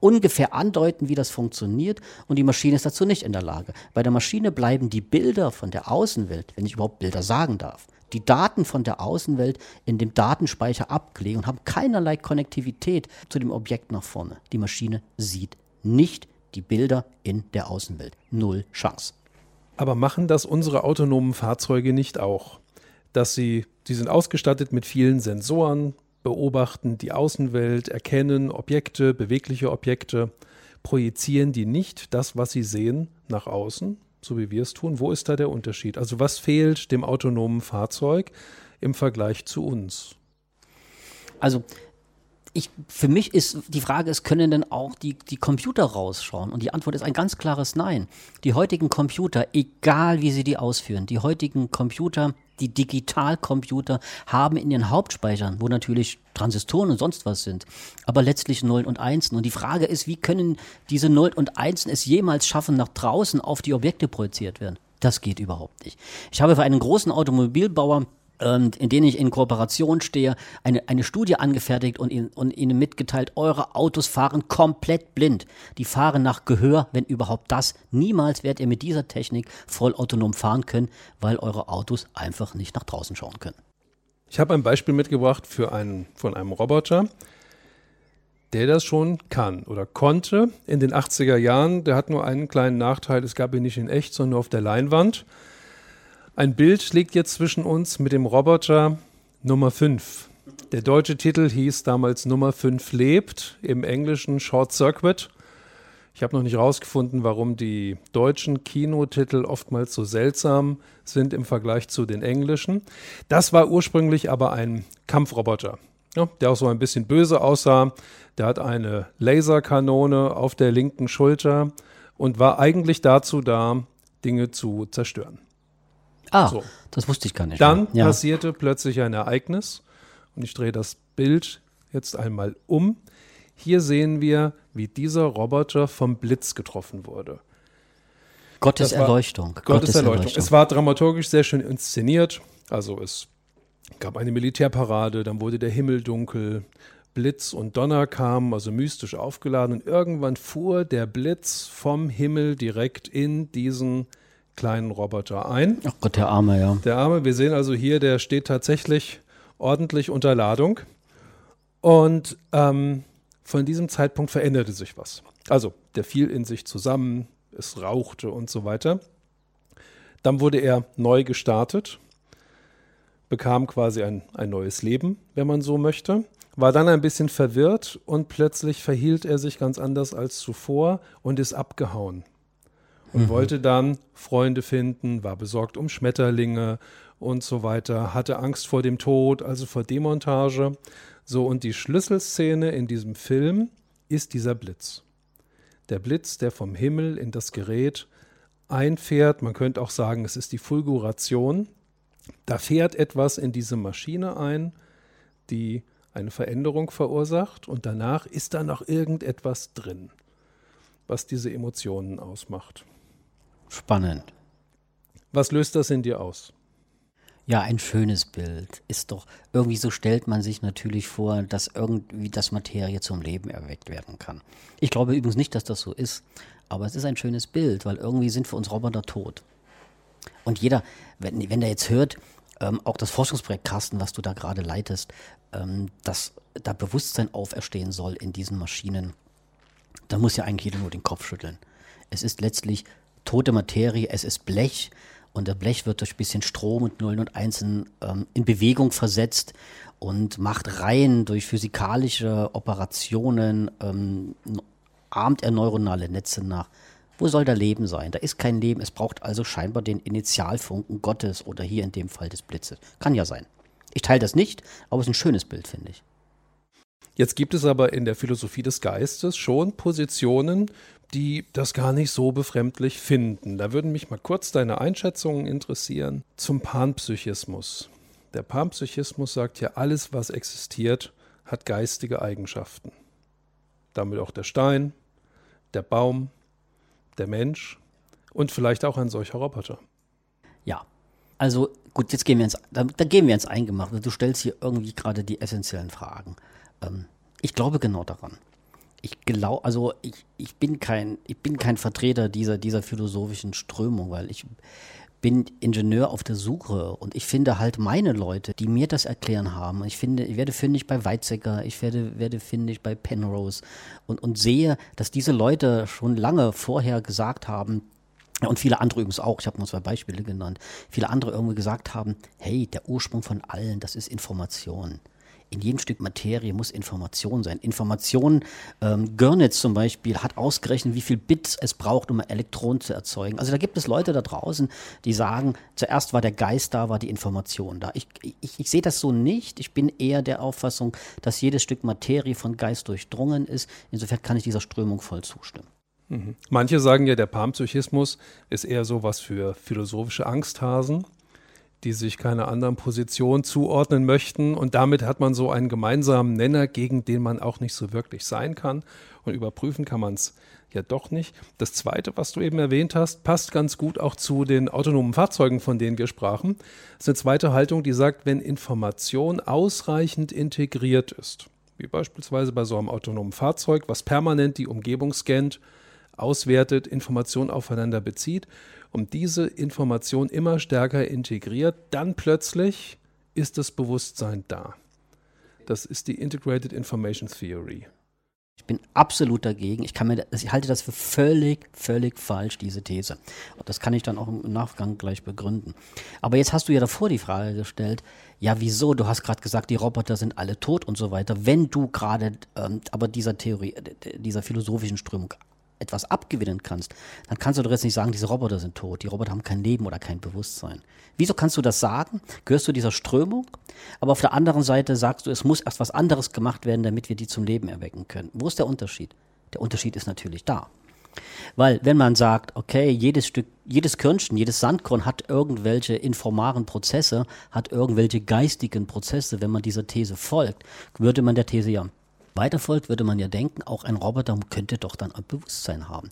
S2: ungefähr andeuten, wie das funktioniert und die Maschine ist dazu nicht in der Lage. Bei der Maschine bleiben die Bilder von der Außenwelt, wenn ich überhaupt Bilder sagen darf, die Daten von der Außenwelt in dem Datenspeicher abgelegt und haben keinerlei Konnektivität zu dem Objekt nach vorne. Die Maschine sieht nicht die Bilder in der Außenwelt. Null Chance.
S1: Aber machen das unsere autonomen Fahrzeuge nicht auch? Dass sie, sie sind ausgestattet mit vielen Sensoren, beobachten die Außenwelt, erkennen Objekte, bewegliche Objekte, projizieren die nicht das, was sie sehen, nach außen, so wie wir es tun. Wo ist da der Unterschied? Also was fehlt dem autonomen Fahrzeug im Vergleich zu uns?
S2: Also ich, für mich ist die Frage, es können denn auch die, die Computer rausschauen? Und die Antwort ist ein ganz klares Nein. Die heutigen Computer, egal wie sie die ausführen, die heutigen Computer, die Digitalcomputer haben in ihren Hauptspeichern, wo natürlich Transistoren und sonst was sind, aber letztlich Nullen und Einsen. Und die Frage ist, wie können diese Nullen und Einsen es jemals schaffen, nach draußen auf die Objekte projiziert werden? Das geht überhaupt nicht. Ich habe für einen großen Automobilbauer ähm, in denen ich in Kooperation stehe, eine, eine Studie angefertigt und, ihn, und ihnen mitgeteilt, eure Autos fahren komplett blind. Die fahren nach Gehör, wenn überhaupt das. Niemals werdet ihr mit dieser Technik vollautonom fahren können, weil eure Autos einfach nicht nach draußen schauen können.
S1: Ich habe ein Beispiel mitgebracht für einen, von einem Roboter, der das schon kann oder konnte in den 80er Jahren. Der hat nur einen kleinen Nachteil, es gab ihn nicht in echt, sondern nur auf der Leinwand. Ein Bild liegt jetzt zwischen uns mit dem Roboter Nummer 5. Der deutsche Titel hieß damals Nummer 5 lebt, im Englischen Short Circuit. Ich habe noch nicht herausgefunden, warum die deutschen Kinotitel oftmals so seltsam sind im Vergleich zu den englischen. Das war ursprünglich aber ein Kampfroboter, ja, der auch so ein bisschen böse aussah. Der hat eine Laserkanone auf der linken Schulter und war eigentlich dazu da, Dinge zu zerstören.
S2: Ah, so. das wusste ich gar nicht.
S1: Dann ja. passierte plötzlich ein Ereignis und ich drehe das Bild jetzt einmal um. Hier sehen wir, wie dieser Roboter vom Blitz getroffen wurde.
S2: Gottes Erleuchtung.
S1: Gottes, Gottes Erleuchtung. Erleuchtung. Es war dramaturgisch sehr schön inszeniert. Also es gab eine Militärparade, dann wurde der Himmel dunkel, Blitz und Donner kamen, also mystisch aufgeladen und irgendwann fuhr der Blitz vom Himmel direkt in diesen kleinen Roboter ein.
S2: Ach Gott, der Arme, ja.
S1: Der Arme, wir sehen also hier, der steht tatsächlich ordentlich unter Ladung. Und ähm, von diesem Zeitpunkt veränderte sich was. Also, der fiel in sich zusammen, es rauchte und so weiter. Dann wurde er neu gestartet, bekam quasi ein, ein neues Leben, wenn man so möchte, war dann ein bisschen verwirrt und plötzlich verhielt er sich ganz anders als zuvor und ist abgehauen und mhm. wollte dann Freunde finden, war besorgt um Schmetterlinge und so weiter, hatte Angst vor dem Tod, also vor Demontage. So, und die Schlüsselszene in diesem Film ist dieser Blitz. Der Blitz, der vom Himmel in das Gerät einfährt, man könnte auch sagen, es ist die Fulguration. Da fährt etwas in diese Maschine ein, die eine Veränderung verursacht und danach ist da noch irgendetwas drin, was diese Emotionen ausmacht.
S2: Spannend.
S1: Was löst das in dir aus?
S2: Ja, ein schönes Bild. Ist doch, irgendwie so stellt man sich natürlich vor, dass irgendwie das Materie zum Leben erweckt werden kann. Ich glaube übrigens nicht, dass das so ist, aber es ist ein schönes Bild, weil irgendwie sind für uns Roboter tot. Und jeder, wenn, wenn der jetzt hört, ähm, auch das Forschungsprojekt Carsten, was du da gerade leitest, ähm, dass da Bewusstsein auferstehen soll in diesen Maschinen, da muss ja eigentlich jeder nur den Kopf schütteln. Es ist letztlich tote Materie, es ist Blech und der Blech wird durch ein bisschen Strom und Nullen und Einsen ähm, in Bewegung versetzt und macht Reihen durch physikalische Operationen, ähm, ahmt er neuronale Netze nach. Wo soll da Leben sein? Da ist kein Leben. Es braucht also scheinbar den Initialfunken Gottes oder hier in dem Fall des Blitzes. Kann ja sein. Ich teile das nicht, aber es ist ein schönes Bild, finde ich.
S1: Jetzt gibt es aber in der Philosophie des Geistes schon Positionen, die das gar nicht so befremdlich finden. Da würden mich mal kurz deine Einschätzungen interessieren zum Panpsychismus. Der Panpsychismus sagt ja, alles, was existiert, hat geistige Eigenschaften. Damit auch der Stein, der Baum, der Mensch und vielleicht auch ein solcher Roboter.
S2: Ja, also gut, jetzt gehen wir ins, da, da gehen wir ins Eingemachte. Du stellst hier irgendwie gerade die essentiellen Fragen. Ähm, ich glaube genau daran ich glaube, also ich, ich bin kein, ich bin kein Vertreter dieser, dieser philosophischen Strömung, weil ich bin Ingenieur auf der Suche und ich finde halt meine Leute, die mir das erklären haben. Ich finde, ich werde fündig bei Weizsäcker, ich werde, werde fündig bei Penrose und, und sehe, dass diese Leute schon lange vorher gesagt haben, und viele andere übrigens auch, ich habe nur zwei Beispiele genannt, viele andere irgendwie gesagt haben, hey, der Ursprung von allen, das ist Information in jedem Stück Materie muss Information sein. Information, ähm, Görnitz zum Beispiel hat ausgerechnet, wie viel Bits es braucht, um ein Elektron zu erzeugen. Also da gibt es Leute da draußen, die sagen, zuerst war der Geist da, war die Information da. Ich, ich, ich sehe das so nicht. Ich bin eher der Auffassung, dass jedes Stück Materie von Geist durchdrungen ist. Insofern kann ich dieser Strömung voll zustimmen.
S1: Mhm. Manche sagen ja, der Panpsychismus ist eher so was für philosophische Angsthasen die sich keiner anderen Position zuordnen möchten. Und damit hat man so einen gemeinsamen Nenner, gegen den man auch nicht so wirklich sein kann. Und überprüfen kann man es ja doch nicht. Das Zweite, was du eben erwähnt hast, passt ganz gut auch zu den autonomen Fahrzeugen, von denen wir sprachen. Das ist eine zweite Haltung, die sagt, wenn Information ausreichend integriert ist, wie beispielsweise bei so einem autonomen Fahrzeug, was permanent die Umgebung scannt, auswertet, Informationen aufeinander bezieht und diese Information immer stärker integriert, dann plötzlich ist das Bewusstsein da. Das ist die Integrated Information Theory.
S2: Ich bin absolut dagegen. Ich, mir, ich halte das für völlig, völlig falsch, diese These. Und das kann ich dann auch im Nachgang gleich begründen. Aber jetzt hast du ja davor die Frage gestellt, ja, wieso? Du hast gerade gesagt, die Roboter sind alle tot und so weiter. Wenn du gerade ähm, aber dieser Theorie, dieser philosophischen Strömung etwas abgewinnen kannst, dann kannst du doch jetzt nicht sagen, diese Roboter sind tot, die Roboter haben kein Leben oder kein Bewusstsein. Wieso kannst du das sagen? Gehörst du dieser Strömung? Aber auf der anderen Seite sagst du, es muss erst was anderes gemacht werden, damit wir die zum Leben erwecken können. Wo ist der Unterschied? Der Unterschied ist natürlich da. Weil wenn man sagt, okay, jedes Stück, jedes Körnchen, jedes Sandkorn hat irgendwelche informaren Prozesse, hat irgendwelche geistigen Prozesse, wenn man dieser These folgt, würde man der These ja weiterfolgt, würde man ja denken, auch ein Roboter könnte doch dann ein Bewusstsein haben.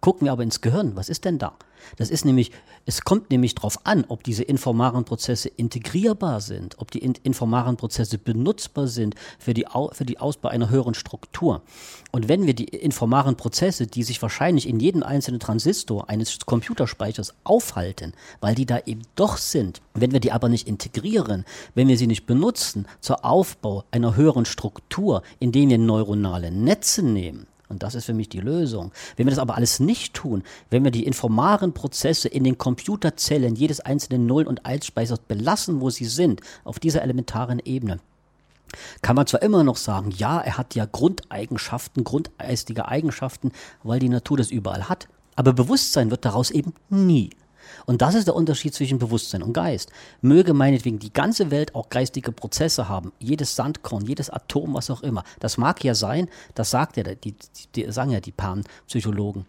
S2: Gucken wir aber ins Gehirn, was ist denn da? Das ist nämlich, es kommt nämlich darauf an, ob diese informaren Prozesse integrierbar sind, ob die informaren Prozesse benutzbar sind für die, für die Ausbau einer höheren Struktur. Und wenn wir die informaren Prozesse, die sich wahrscheinlich in jedem einzelnen Transistor eines Computerspeichers aufhalten, weil die da eben doch sind, wenn wir die aber nicht integrieren, wenn wir sie nicht benutzen zur Aufbau einer höheren Struktur, indem wir neuronale Netze nehmen, und das ist für mich die Lösung. Wenn wir das aber alles nicht tun, wenn wir die informaren Prozesse in den Computerzellen jedes einzelnen Null- und Eins-Speichers belassen, wo sie sind, auf dieser elementaren Ebene, kann man zwar immer noch sagen, ja, er hat ja Grundeigenschaften, grundeistige Eigenschaften, weil die Natur das überall hat. Aber Bewusstsein wird daraus eben nie. Und das ist der Unterschied zwischen Bewusstsein und Geist. Möge meinetwegen die ganze Welt auch geistige Prozesse haben, jedes Sandkorn, jedes Atom, was auch immer. Das mag ja sein, das sagt ja, die, die, sagen ja die Pan-Psychologen.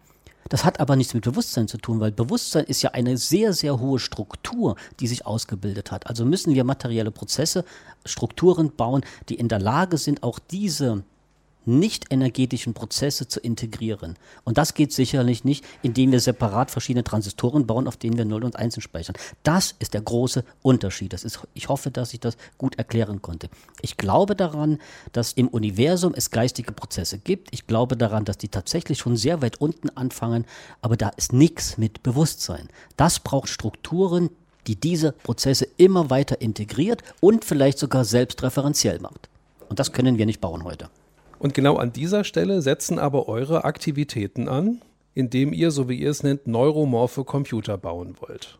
S2: Das hat aber nichts mit Bewusstsein zu tun, weil Bewusstsein ist ja eine sehr, sehr hohe Struktur, die sich ausgebildet hat. Also müssen wir materielle Prozesse, Strukturen bauen, die in der Lage sind, auch diese nicht energetischen Prozesse zu integrieren. Und das geht sicherlich nicht, indem wir separat verschiedene Transistoren bauen, auf denen wir 0 und 1 speichern. Das ist der große Unterschied. Das ist, ich hoffe, dass ich das gut erklären konnte. Ich glaube daran, dass im Universum es geistige Prozesse gibt. Ich glaube daran, dass die tatsächlich schon sehr weit unten anfangen, aber da ist nichts mit Bewusstsein. Das braucht Strukturen, die diese Prozesse immer weiter integriert und vielleicht sogar selbstreferenziell macht. Und das können wir nicht bauen heute.
S1: Und genau an dieser Stelle setzen aber eure Aktivitäten an, indem ihr, so wie ihr es nennt, neuromorphe Computer bauen wollt.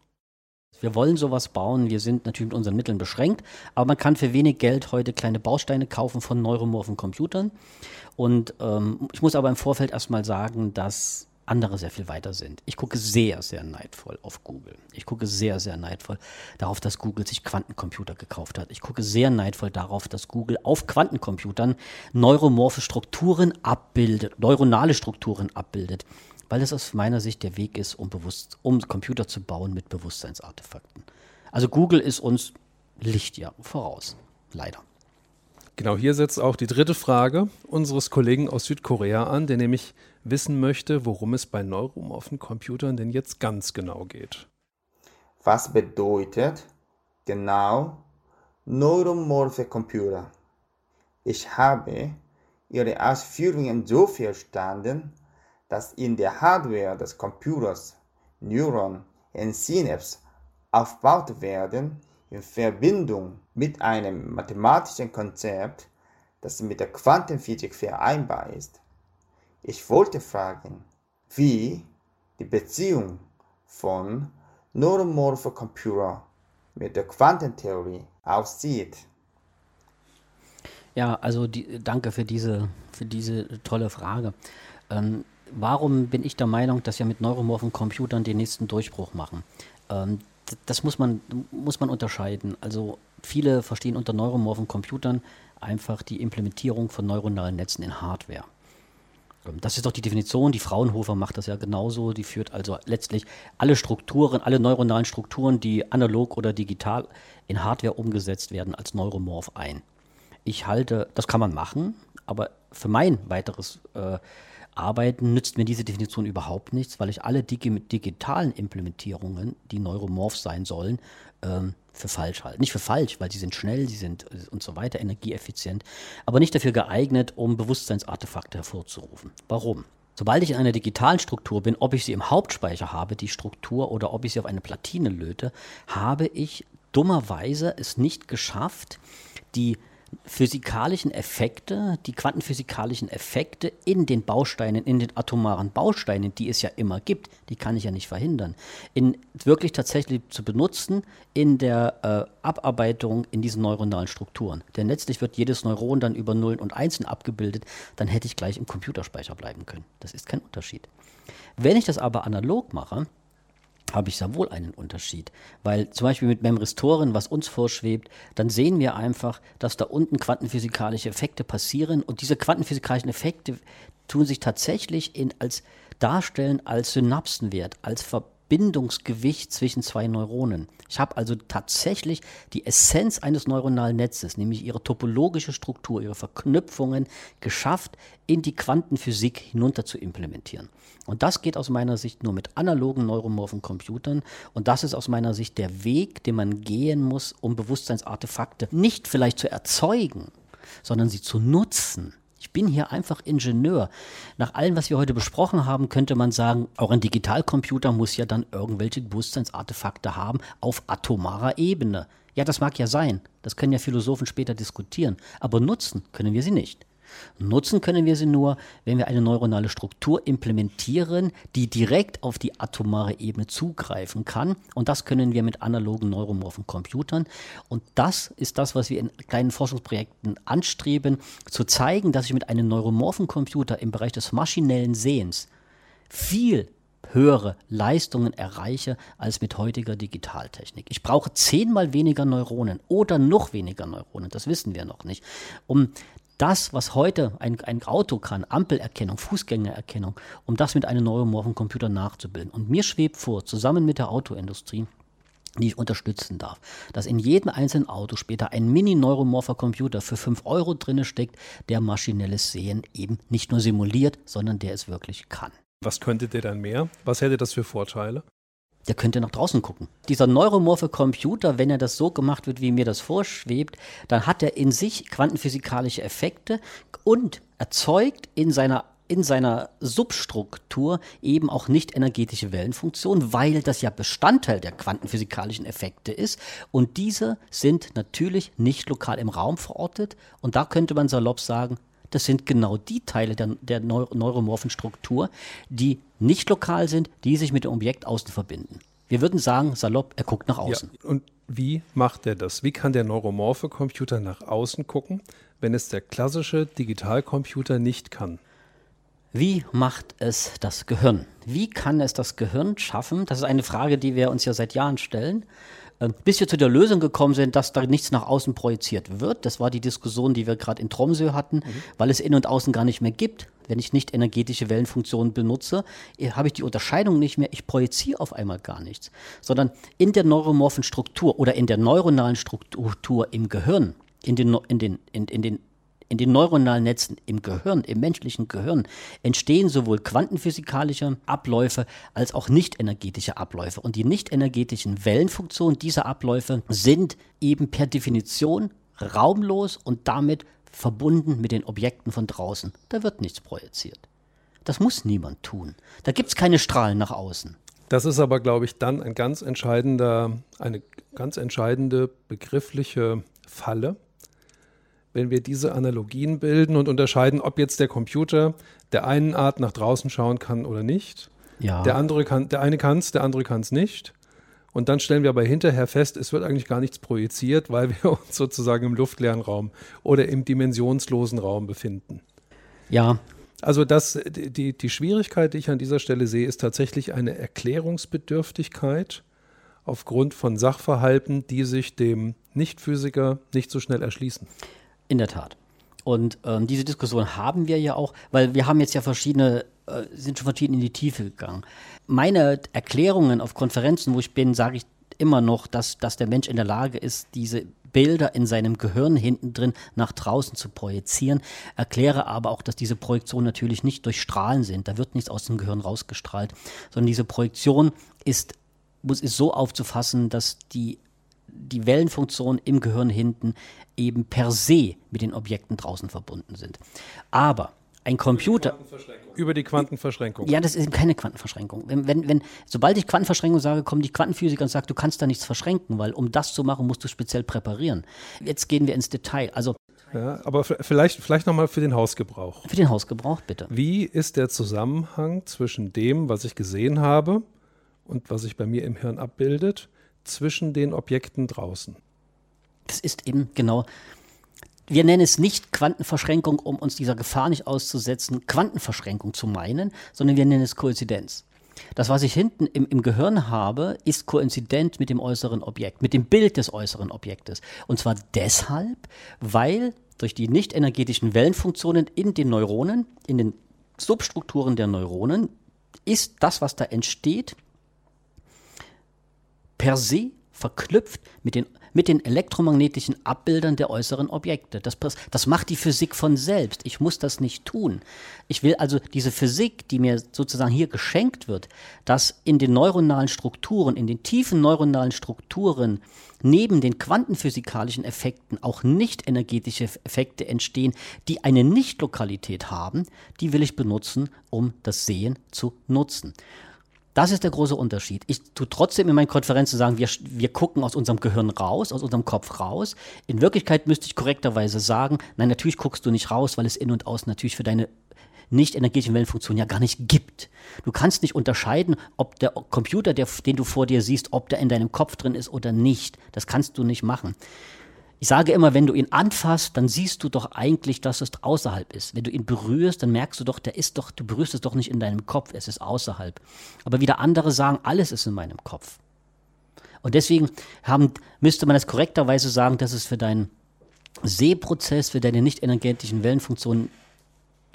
S2: Wir wollen sowas bauen. Wir sind natürlich mit unseren Mitteln beschränkt, aber man kann für wenig Geld heute kleine Bausteine kaufen von neuromorphen Computern. Und ähm, ich muss aber im Vorfeld erstmal sagen, dass andere sehr viel weiter sind. Ich gucke sehr, sehr neidvoll auf Google. Ich gucke sehr, sehr neidvoll darauf, dass Google sich Quantencomputer gekauft hat. Ich gucke sehr neidvoll darauf, dass Google auf Quantencomputern neuromorphe Strukturen abbildet, neuronale Strukturen abbildet, weil das aus meiner Sicht der Weg ist, um, bewusst, um Computer zu bauen mit Bewusstseinsartefakten. Also Google ist uns Lichtjahre voraus, leider.
S1: Genau, hier setzt auch die dritte Frage unseres Kollegen aus Südkorea an, der nämlich wissen möchte, worum es bei neuromorphen Computern denn jetzt ganz genau geht.
S3: Was bedeutet genau neuromorphe Computer? Ich habe Ihre Ausführungen so verstanden, dass in der Hardware des Computers Neuron und Synapsen aufgebaut werden, in Verbindung mit einem mathematischen Konzept, das mit der Quantenphysik vereinbar ist. Ich wollte fragen, wie die Beziehung von neuromorpher Computer mit der Quantentheorie aussieht.
S2: Ja, also die, danke für diese, für diese tolle Frage. Ähm, warum bin ich der Meinung, dass wir mit neuromorphen Computern den nächsten Durchbruch machen? Ähm, das muss man, muss man unterscheiden. Also viele verstehen unter neuromorphen Computern einfach die Implementierung von neuronalen Netzen in Hardware. Ähm, das ist doch die Definition. Die Fraunhofer macht das ja genauso. Die führt also letztlich alle Strukturen, alle neuronalen Strukturen, die analog oder digital in Hardware umgesetzt werden, als neuromorph ein. Ich halte, das kann man machen, aber für mein weiteres äh, Arbeiten nützt mir diese Definition überhaupt nichts, weil ich alle digi digitalen Implementierungen, die neuromorph sein sollen, ähm, für falsch halte. Nicht für falsch, weil sie sind schnell, sie sind äh, und so weiter, energieeffizient, aber nicht dafür geeignet, um Bewusstseinsartefakte hervorzurufen. Warum? Sobald ich in einer digitalen Struktur bin, ob ich sie im Hauptspeicher habe, die Struktur, oder ob ich sie auf eine Platine löte, habe ich dummerweise es nicht geschafft, die physikalischen Effekte, die quantenphysikalischen Effekte in den Bausteinen, in den atomaren Bausteinen, die es ja immer gibt, die kann ich ja nicht verhindern, in wirklich tatsächlich zu benutzen in der äh, Abarbeitung in diesen neuronalen Strukturen. Denn letztlich wird jedes Neuron dann über Nullen und Einsen abgebildet, dann hätte ich gleich im Computerspeicher bleiben können. Das ist kein Unterschied. Wenn ich das aber analog mache, habe ich sehr wohl einen Unterschied. Weil zum Beispiel mit Memristoren, was uns vorschwebt, dann sehen wir einfach, dass da unten quantenphysikalische Effekte passieren und diese quantenphysikalischen Effekte tun sich tatsächlich in, als darstellen als Synapsenwert, als Verbindung Bindungsgewicht zwischen zwei Neuronen. Ich habe also tatsächlich die Essenz eines neuronalen Netzes, nämlich ihre topologische Struktur, ihre Verknüpfungen geschafft, in die Quantenphysik hinunter zu implementieren. Und das geht aus meiner Sicht nur mit analogen neuromorphen Computern. Und das ist aus meiner Sicht der Weg, den man gehen muss, um Bewusstseinsartefakte nicht vielleicht zu erzeugen, sondern sie zu nutzen ich bin hier einfach Ingenieur. Nach allem, was wir heute besprochen haben, könnte man sagen, auch ein Digitalcomputer muss ja dann irgendwelche Bewusstseinsartefakte haben auf atomarer Ebene. Ja, das mag ja sein. Das können ja Philosophen später diskutieren. Aber nutzen können wir sie nicht. Nutzen können wir sie nur, wenn wir eine neuronale Struktur implementieren, die direkt auf die atomare Ebene zugreifen kann. Und das können wir mit analogen neuromorphen Computern. Und das ist das, was wir in kleinen Forschungsprojekten anstreben, zu zeigen, dass ich mit einem neuromorphen Computer im Bereich des maschinellen Sehens viel höhere Leistungen erreiche als mit heutiger Digitaltechnik. Ich brauche zehnmal weniger Neuronen oder noch weniger Neuronen, das wissen wir noch nicht, um das, was heute ein, ein Auto kann, Ampelerkennung, Fußgängererkennung, um das mit einem neuromorphen Computer nachzubilden. Und mir schwebt vor, zusammen mit der Autoindustrie, die ich unterstützen darf, dass in jedem einzelnen Auto später ein mini-neuromorpher Computer für 5 Euro drinne steckt, der maschinelles Sehen eben nicht nur simuliert, sondern der es wirklich kann.
S1: Was könnte der dann mehr? Was hätte das für Vorteile?
S2: Der könnte nach draußen gucken. Dieser neuromorphe Computer, wenn er das so gemacht wird, wie mir das vorschwebt, dann hat er in sich quantenphysikalische Effekte und erzeugt in seiner in seiner Substruktur eben auch nicht energetische Wellenfunktionen, weil das ja Bestandteil der quantenphysikalischen Effekte ist. Und diese sind natürlich nicht lokal im Raum verortet. Und da könnte man salopp sagen, das sind genau die Teile der, der neuromorphen Struktur, die nicht lokal sind, die sich mit dem Objekt außen verbinden. Wir würden sagen, salopp, er guckt nach außen.
S1: Ja, und wie macht er das? Wie kann der neuromorphe Computer nach außen gucken, wenn es der klassische Digitalcomputer nicht kann?
S2: Wie macht es das Gehirn? Wie kann es das Gehirn schaffen? Das ist eine Frage, die wir uns ja seit Jahren stellen. Ähm, bis wir zu der Lösung gekommen sind, dass da nichts nach außen projiziert wird. Das war die Diskussion, die wir gerade in Tromsø hatten, mhm. weil es innen und außen gar nicht mehr gibt. Wenn ich nicht energetische Wellenfunktionen benutze, äh, habe ich die Unterscheidung nicht mehr. Ich projiziere auf einmal gar nichts, sondern in der neuromorphen Struktur oder in der neuronalen Struktur im Gehirn, in den, in den, in, in den in den neuronalen Netzen im Gehirn, im menschlichen Gehirn, entstehen sowohl quantenphysikalische Abläufe als auch nicht energetische Abläufe. Und die nicht energetischen Wellenfunktionen dieser Abläufe sind eben per Definition raumlos und damit verbunden mit den Objekten von draußen. Da wird nichts projiziert. Das muss niemand tun. Da gibt es keine Strahlen nach außen.
S1: Das ist aber, glaube ich, dann ein ganz entscheidender, eine ganz entscheidende begriffliche Falle, wenn wir diese Analogien bilden und unterscheiden, ob jetzt der Computer der einen Art nach draußen schauen kann oder nicht. Ja. Der andere kann, der eine kann es, der andere kann es nicht. Und dann stellen wir aber hinterher fest, es wird eigentlich gar nichts projiziert, weil wir uns sozusagen im luftleeren Raum oder im dimensionslosen Raum befinden.
S2: Ja.
S1: Also das, die, die Schwierigkeit, die ich an dieser Stelle sehe, ist tatsächlich eine Erklärungsbedürftigkeit aufgrund von Sachverhalten, die sich dem Nichtphysiker nicht so schnell erschließen.
S2: In der Tat. Und ähm, diese Diskussion haben wir ja auch, weil wir haben jetzt ja verschiedene, äh, sind schon verschieden in die Tiefe gegangen. Meine Erklärungen auf Konferenzen, wo ich bin, sage ich immer noch, dass, dass der Mensch in der Lage ist, diese Bilder in seinem Gehirn hinten drin nach draußen zu projizieren, erkläre aber auch, dass diese Projektionen natürlich nicht durch Strahlen sind. Da wird nichts aus dem Gehirn rausgestrahlt, sondern diese Projektion ist, muss, ist so aufzufassen, dass die die Wellenfunktionen im Gehirn hinten eben per se mit den Objekten draußen verbunden sind. Aber ein Computer.
S1: Über die Quantenverschränkung.
S2: Ja, das ist eben keine Quantenverschränkung. Wenn, wenn, wenn, sobald ich Quantenverschränkung sage, kommen die Quantenphysiker und sagen, du kannst da nichts verschränken, weil um das zu machen, musst du speziell präparieren. Jetzt gehen wir ins Detail. Also
S1: ja, aber vielleicht, vielleicht nochmal für den Hausgebrauch.
S2: Für den Hausgebrauch, bitte.
S1: Wie ist der Zusammenhang zwischen dem, was ich gesehen habe und was sich bei mir im Hirn abbildet, zwischen den Objekten draußen?
S2: Das ist eben genau. Wir nennen es nicht Quantenverschränkung, um uns dieser Gefahr nicht auszusetzen, Quantenverschränkung zu meinen, sondern wir nennen es Koinzidenz. Das, was ich hinten im, im, Gehirn habe, ist koinzident mit dem äußeren Objekt, mit dem Bild des äußeren Objektes. Und zwar deshalb, weil durch die nicht energetischen Wellenfunktionen in den Neuronen, in den Substrukturen der Neuronen, ist das, was da entsteht, per se verknüpft mit den, mit den elektromagnetischen Abbildern der äußeren Objekte. Das, das macht die Physik von selbst. Ich muss das nicht tun. Ich will also diese Physik, die mir sozusagen hier geschenkt wird, dass in den neuronalen Strukturen, in den tiefen neuronalen Strukturen neben den quantenphysikalischen Effekten auch nicht energetische Effekte entstehen, die eine Nicht-Lokalität haben, die will ich benutzen, um das Sehen zu nutzen. Das ist der große Unterschied. Ich tue trotzdem in meinen Konferenzen sagen, wir, wir gucken aus unserem Gehirn raus, aus unserem Kopf raus. In Wirklichkeit müsste ich korrekterweise sagen, nein, natürlich guckst du nicht raus, weil es in und außen natürlich für deine nicht energetischen Wellenfunktion ja gar nicht gibt. Du kannst nicht unterscheiden, ob der Computer, der, den du vor dir siehst, ob der in deinem Kopf drin ist oder nicht. Das kannst du nicht machen. Ich sage immer, wenn du ihn anfasst, dann siehst du doch eigentlich, dass es außerhalb ist. Wenn du ihn berührst, dann merkst du doch, der ist doch, du berührst es doch nicht in deinem Kopf, es ist außerhalb. Aber wieder andere sagen, alles ist in meinem Kopf. Und deswegen haben, müsste man es korrekterweise sagen, dass es für deinen Sehprozess, für deine nicht energetischen Wellenfunktionen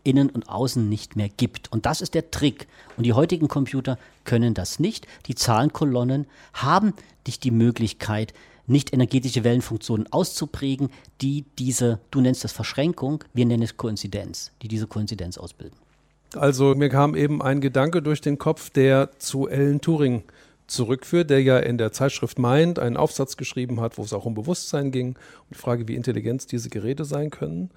S2: innen und außen nicht mehr gibt. Und das ist der Trick. Und die heutigen Computer können das nicht. Die Zahlenkolonnen haben nicht die Möglichkeit, nicht energetische Wellenfunktionen auszuprägen, die diese, du nennst das Verschränkung, wir nennen es Koinzidenz, die diese Koinzidenz ausbilden.
S1: Also mir kam eben ein Gedanke durch den Kopf, der zu Alan Turing zurückführt, der ja in der Zeitschrift Mind einen Aufsatz geschrieben hat, wo es auch um Bewusstsein ging, um die Frage, wie intelligent diese Geräte sein können.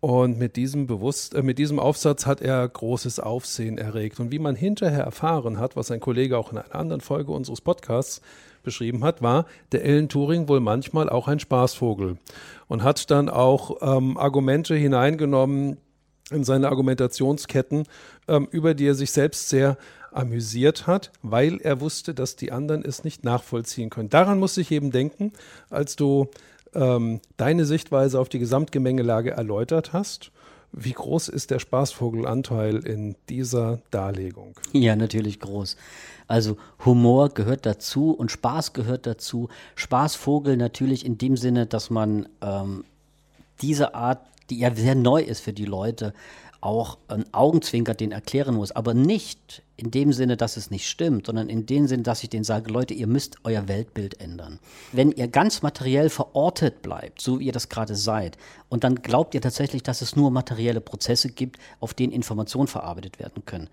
S1: Und mit diesem, Bewusst äh, mit diesem Aufsatz hat er großes Aufsehen erregt. Und wie man hinterher erfahren hat, was ein Kollege auch in einer anderen Folge unseres Podcasts beschrieben hat, war der Ellen Turing wohl manchmal auch ein Spaßvogel und hat dann auch ähm, Argumente hineingenommen in seine Argumentationsketten, ähm, über die er sich selbst sehr amüsiert hat, weil er wusste, dass die anderen es nicht nachvollziehen können. Daran musste ich eben denken, als du ähm, deine Sichtweise auf die Gesamtgemengelage erläutert hast. Wie groß ist der Spaßvogelanteil in dieser Darlegung?
S2: Ja, natürlich groß. Also Humor gehört dazu und Spaß gehört dazu. Spaßvogel natürlich in dem Sinne, dass man ähm, diese Art, die ja sehr neu ist für die Leute, auch ein Augenzwinker den erklären muss, aber nicht in dem Sinne, dass es nicht stimmt, sondern in dem Sinne, dass ich denen sage, Leute, ihr müsst euer Weltbild ändern. Wenn ihr ganz materiell verortet bleibt, so wie ihr das gerade seid, und dann glaubt ihr tatsächlich, dass es nur materielle Prozesse gibt, auf denen Informationen verarbeitet werden können,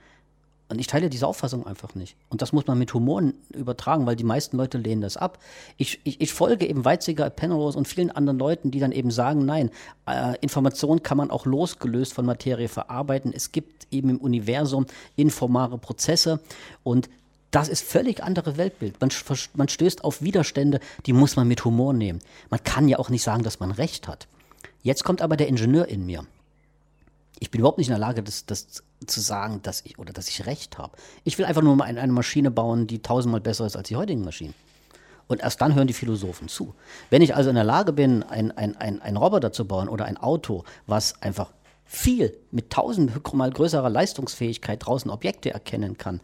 S2: und ich teile diese Auffassung einfach nicht. Und das muss man mit Humor übertragen, weil die meisten Leute lehnen das ab. Ich, ich, ich folge eben Weizsäcker, Penrose und vielen anderen Leuten, die dann eben sagen, nein, äh, Information kann man auch losgelöst von Materie verarbeiten. Es gibt eben im Universum informare Prozesse und das ist völlig andere Weltbild. Man, man stößt auf Widerstände, die muss man mit Humor nehmen. Man kann ja auch nicht sagen, dass man Recht hat. Jetzt kommt aber der Ingenieur in mir ich bin überhaupt nicht in der Lage, das, das zu sagen, dass ich oder dass ich recht habe. Ich will einfach nur mal eine Maschine bauen, die tausendmal besser ist als die heutigen Maschinen. Und erst dann hören die Philosophen zu. Wenn ich also in der Lage bin, ein, ein, ein, ein Roboter zu bauen oder ein Auto, was einfach viel mit tausendmal größerer Leistungsfähigkeit draußen Objekte erkennen kann,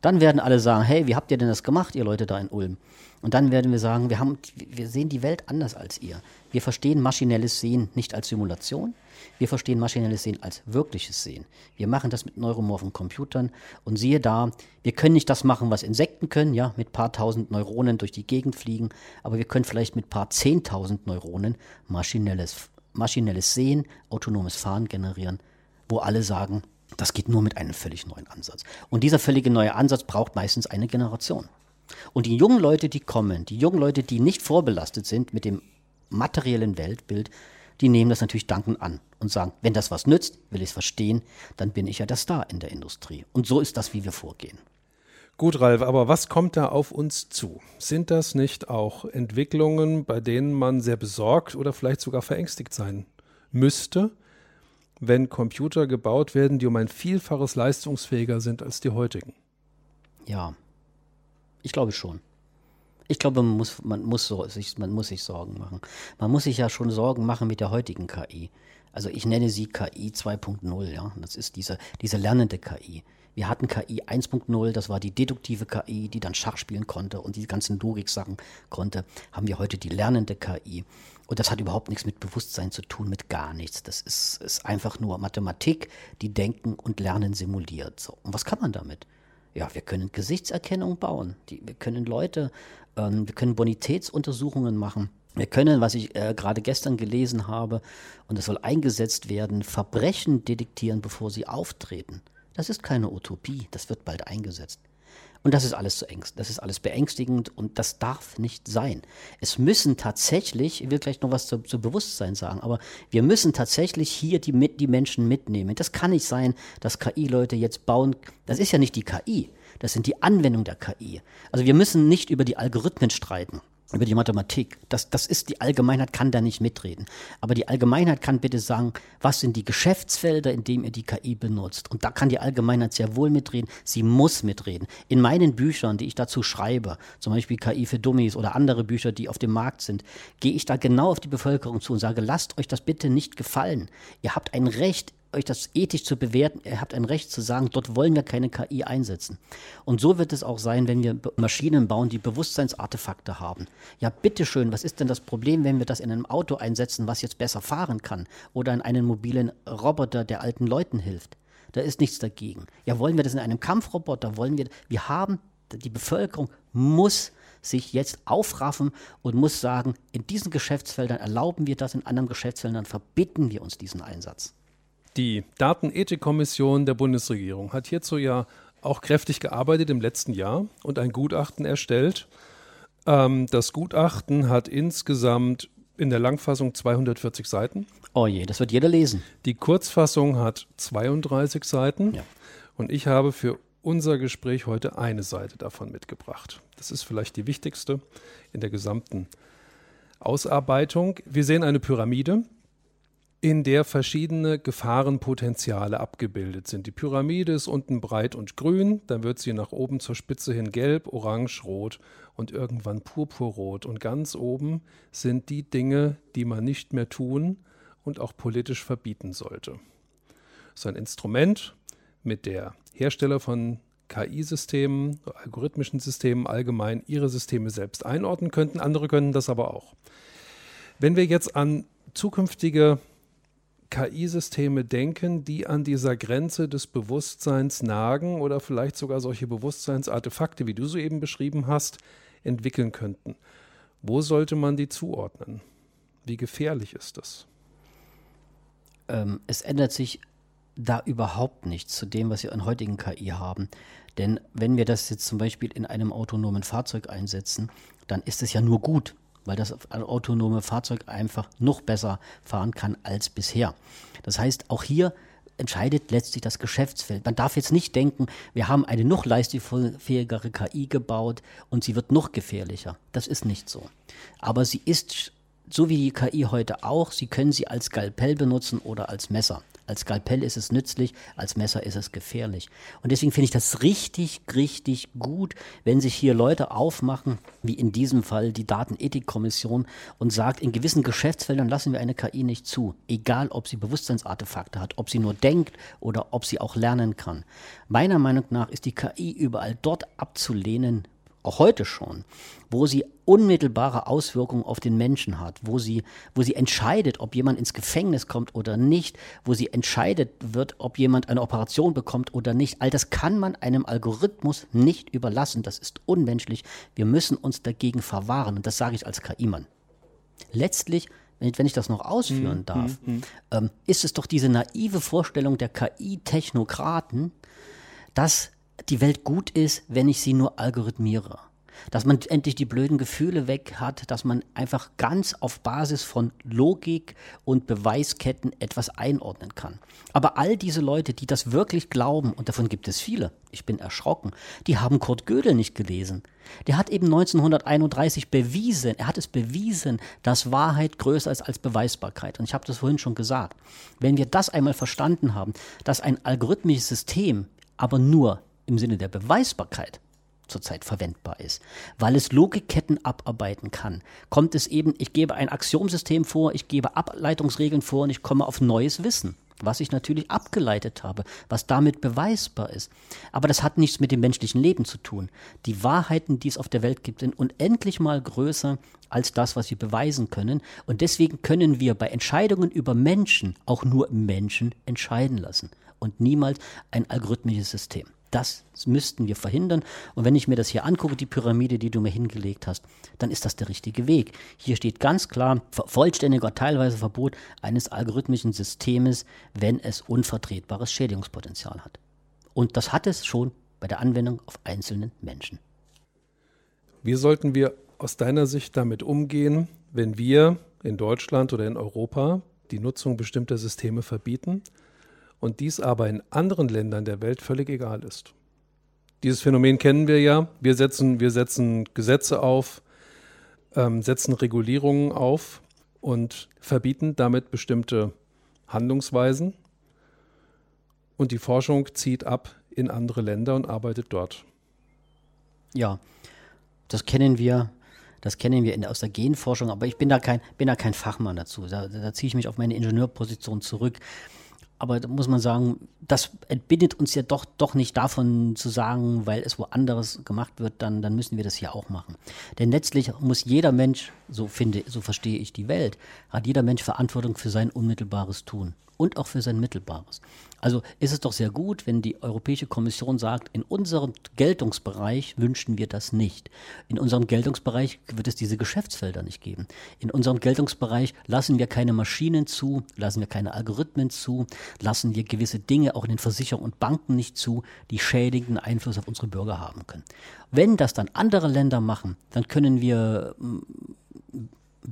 S2: dann werden alle sagen, hey, wie habt ihr denn das gemacht, ihr Leute da in Ulm? Und dann werden wir sagen, wir, haben, wir sehen die Welt anders als ihr. Wir verstehen maschinelles Sehen nicht als Simulation, wir verstehen maschinelles Sehen als wirkliches Sehen. Wir machen das mit neuromorphen Computern und siehe da, wir können nicht das machen, was Insekten können, ja, mit paar tausend Neuronen durch die Gegend fliegen, aber wir können vielleicht mit paar zehntausend Neuronen maschinelles, maschinelles Sehen, autonomes Fahren generieren, wo alle sagen, das geht nur mit einem völlig neuen Ansatz. Und dieser völlige neue Ansatz braucht meistens eine Generation. Und die jungen Leute, die kommen, die jungen Leute, die nicht vorbelastet sind mit dem materiellen Weltbild, die nehmen das natürlich dankend an und sagen, wenn das was nützt, will ich es verstehen, dann bin ich ja der Star in der Industrie. Und so ist das, wie wir vorgehen.
S1: Gut, Ralf, aber was kommt da auf uns zu? Sind das nicht auch Entwicklungen, bei denen man sehr besorgt oder vielleicht sogar verängstigt sein müsste, wenn Computer gebaut werden, die um ein Vielfaches leistungsfähiger sind als die heutigen?
S2: Ja, ich glaube schon. Ich glaube, man muss, man, muss so, sich, man muss sich Sorgen machen. Man muss sich ja schon Sorgen machen mit der heutigen KI. Also ich nenne sie KI 2.0, ja. Das ist diese, diese lernende KI. Wir hatten KI 1.0, das war die deduktive KI, die dann Schach spielen konnte und die ganzen Logik-Sachen konnte. Haben wir heute die lernende KI. Und das hat überhaupt nichts mit Bewusstsein zu tun, mit gar nichts. Das ist, ist einfach nur Mathematik, die Denken und Lernen simuliert. So. Und was kann man damit? Ja, wir können Gesichtserkennung bauen. Die, wir können Leute ähm, wir können Bonitätsuntersuchungen machen. Wir können, was ich äh, gerade gestern gelesen habe, und es soll eingesetzt werden, Verbrechen detektieren, bevor sie auftreten. Das ist keine Utopie, das wird bald eingesetzt. Und das ist alles zu ängst, das ist alles beängstigend und das darf nicht sein. Es müssen tatsächlich, ich will gleich noch was zu, zu Bewusstsein sagen, aber wir müssen tatsächlich hier die, die Menschen mitnehmen. Das kann nicht sein, dass KI-Leute jetzt bauen, das ist ja nicht die KI, das sind die Anwendungen der KI. Also wir müssen nicht über die Algorithmen streiten, über die Mathematik. Das, das ist, die Allgemeinheit kann da nicht mitreden. Aber die Allgemeinheit kann bitte sagen, was sind die Geschäftsfelder, in denen ihr die KI benutzt. Und da kann die Allgemeinheit sehr wohl mitreden. Sie muss mitreden. In meinen Büchern, die ich dazu schreibe, zum Beispiel KI für Dummies oder andere Bücher, die auf dem Markt sind, gehe ich da genau auf die Bevölkerung zu und sage, lasst euch das bitte nicht gefallen. Ihr habt ein Recht, euch das ethisch zu bewerten. Ihr habt ein Recht zu sagen, dort wollen wir keine KI einsetzen. Und so wird es auch sein, wenn wir Maschinen bauen, die Bewusstseinsartefakte haben. Ja, bitteschön, was ist denn das Problem, wenn wir das in einem Auto einsetzen, was jetzt besser fahren kann? Oder in einen mobilen Roboter, der alten Leuten hilft? Da ist nichts dagegen. Ja, wollen wir das in einem Kampfroboter? Wollen wir, wir haben, die Bevölkerung muss sich jetzt aufraffen und muss sagen, in diesen Geschäftsfeldern erlauben wir das, in anderen Geschäftsfeldern verbitten wir uns diesen Einsatz.
S1: Die Datenethikkommission der Bundesregierung hat hierzu ja auch kräftig gearbeitet im letzten Jahr und ein Gutachten erstellt. Ähm, das Gutachten hat insgesamt in der Langfassung 240 Seiten.
S2: Oh je, das wird jeder lesen.
S1: Die Kurzfassung hat 32 Seiten. Ja. Und ich habe für unser Gespräch heute eine Seite davon mitgebracht. Das ist vielleicht die wichtigste in der gesamten Ausarbeitung. Wir sehen eine Pyramide, in der verschiedene Gefahrenpotenziale abgebildet sind. Die Pyramide ist unten breit und grün, dann wird sie nach oben zur Spitze hin gelb, orange, rot und irgendwann purpurrot. Und ganz oben sind die Dinge, die man nicht mehr tun und auch politisch verbieten sollte. So ein Instrument, mit der Hersteller von KI-Systemen, algorithmischen Systemen allgemein ihre Systeme selbst einordnen könnten. Andere können das aber auch. Wenn wir jetzt an zukünftige KI-Systeme denken, die an dieser Grenze des Bewusstseins nagen oder vielleicht sogar solche Bewusstseinsartefakte, wie du soeben beschrieben hast, entwickeln könnten. Wo sollte man die zuordnen? Wie gefährlich ist das?
S2: Ähm, es ändert sich da überhaupt nichts zu dem, was wir an heutigen KI haben. Denn wenn wir das jetzt zum Beispiel in einem autonomen Fahrzeug einsetzen, dann ist es ja nur gut, weil das autonome Fahrzeug einfach noch besser fahren kann als bisher. Das heißt, auch hier entscheidet letztlich das Geschäftsfeld. Man darf jetzt nicht denken, wir haben eine noch leistungsfähigere KI gebaut und sie wird noch gefährlicher. Das ist nicht so. Aber sie ist, so wie die KI heute auch, Sie können sie als Skalpell benutzen oder als Messer. Als Skalpell ist es nützlich, als Messer ist es gefährlich. Und deswegen finde ich das richtig, richtig gut, wenn sich hier Leute aufmachen, wie in diesem Fall die Datenethikkommission, und sagt, in gewissen Geschäftsfeldern lassen wir eine KI nicht zu. Egal, ob sie Bewusstseinsartefakte hat, ob sie nur denkt oder ob sie auch lernen kann. Meiner Meinung nach ist die KI überall dort abzulehnen, auch heute schon, wo sie unmittelbare Auswirkungen auf den Menschen hat, wo sie, wo sie entscheidet, ob jemand ins Gefängnis kommt oder nicht, wo sie entscheidet wird, ob jemand eine Operation bekommt oder nicht. All das kann man einem Algorithmus nicht überlassen. Das ist unmenschlich. Wir müssen uns dagegen verwahren. Und das sage ich als KI-Mann. Letztlich wenn ich das noch ausführen hm, darf, hm, hm. Ähm, ist es doch diese naive Vorstellung der KI-Technokraten, dass die Welt gut ist, wenn ich sie nur algorithmiere. Dass man endlich die blöden Gefühle weg hat, dass man einfach ganz auf Basis von Logik und Beweisketten etwas einordnen kann. Aber all diese Leute, die das wirklich glauben, und davon gibt es viele, ich bin erschrocken, die haben Kurt Gödel nicht gelesen. Der hat eben 1931 bewiesen, er hat es bewiesen, dass Wahrheit größer ist als Beweisbarkeit. Und ich habe das vorhin schon gesagt. Wenn wir das einmal verstanden haben, dass ein algorithmisches System aber nur im Sinne der Beweisbarkeit zurzeit verwendbar ist, weil es Logikketten abarbeiten kann, kommt es eben, ich gebe ein Axiomsystem vor, ich gebe Ableitungsregeln vor und ich komme auf neues Wissen, was ich natürlich abgeleitet habe, was damit beweisbar ist. Aber das hat nichts mit dem menschlichen Leben zu tun. Die Wahrheiten, die es auf der Welt gibt, sind unendlich mal größer als das, was wir beweisen können. Und deswegen können wir bei Entscheidungen über Menschen auch nur Menschen entscheiden lassen und niemals ein algorithmisches System. Das müssten wir verhindern. Und wenn ich mir das hier angucke, die Pyramide, die du mir hingelegt hast, dann ist das der richtige Weg. Hier steht ganz klar vollständiger teilweise Verbot eines algorithmischen Systems, wenn es unvertretbares Schädigungspotenzial hat. Und das hat es schon bei der Anwendung auf einzelnen Menschen.
S1: Wie sollten wir aus deiner Sicht damit umgehen, wenn wir in Deutschland oder in Europa die Nutzung bestimmter Systeme verbieten? Und dies aber in anderen Ländern der Welt völlig egal ist. Dieses Phänomen kennen wir ja. Wir setzen, wir setzen Gesetze auf, ähm, setzen Regulierungen auf und verbieten damit bestimmte Handlungsweisen. Und die Forschung zieht ab in andere Länder und arbeitet dort.
S2: Ja, das kennen wir. Das kennen wir in, aus der Genforschung, aber ich bin da kein, bin da kein Fachmann dazu. Da, da ziehe ich mich auf meine Ingenieurposition zurück. Aber da muss man sagen, das entbindet uns ja doch, doch nicht davon zu sagen, weil es woanders gemacht wird, dann, dann müssen wir das hier auch machen. Denn letztlich muss jeder Mensch, so finde, so verstehe ich die Welt, hat jeder Mensch Verantwortung für sein unmittelbares Tun und auch für sein Mittelbares. Also ist es doch sehr gut, wenn die Europäische Kommission sagt, in unserem Geltungsbereich wünschen wir das nicht. In unserem Geltungsbereich wird es diese Geschäftsfelder nicht geben. In unserem Geltungsbereich lassen wir keine Maschinen zu, lassen wir keine Algorithmen zu, lassen wir gewisse Dinge auch in den Versicherungen und Banken nicht zu, die schädigenden Einfluss auf unsere Bürger haben können. Wenn das dann andere Länder machen, dann können wir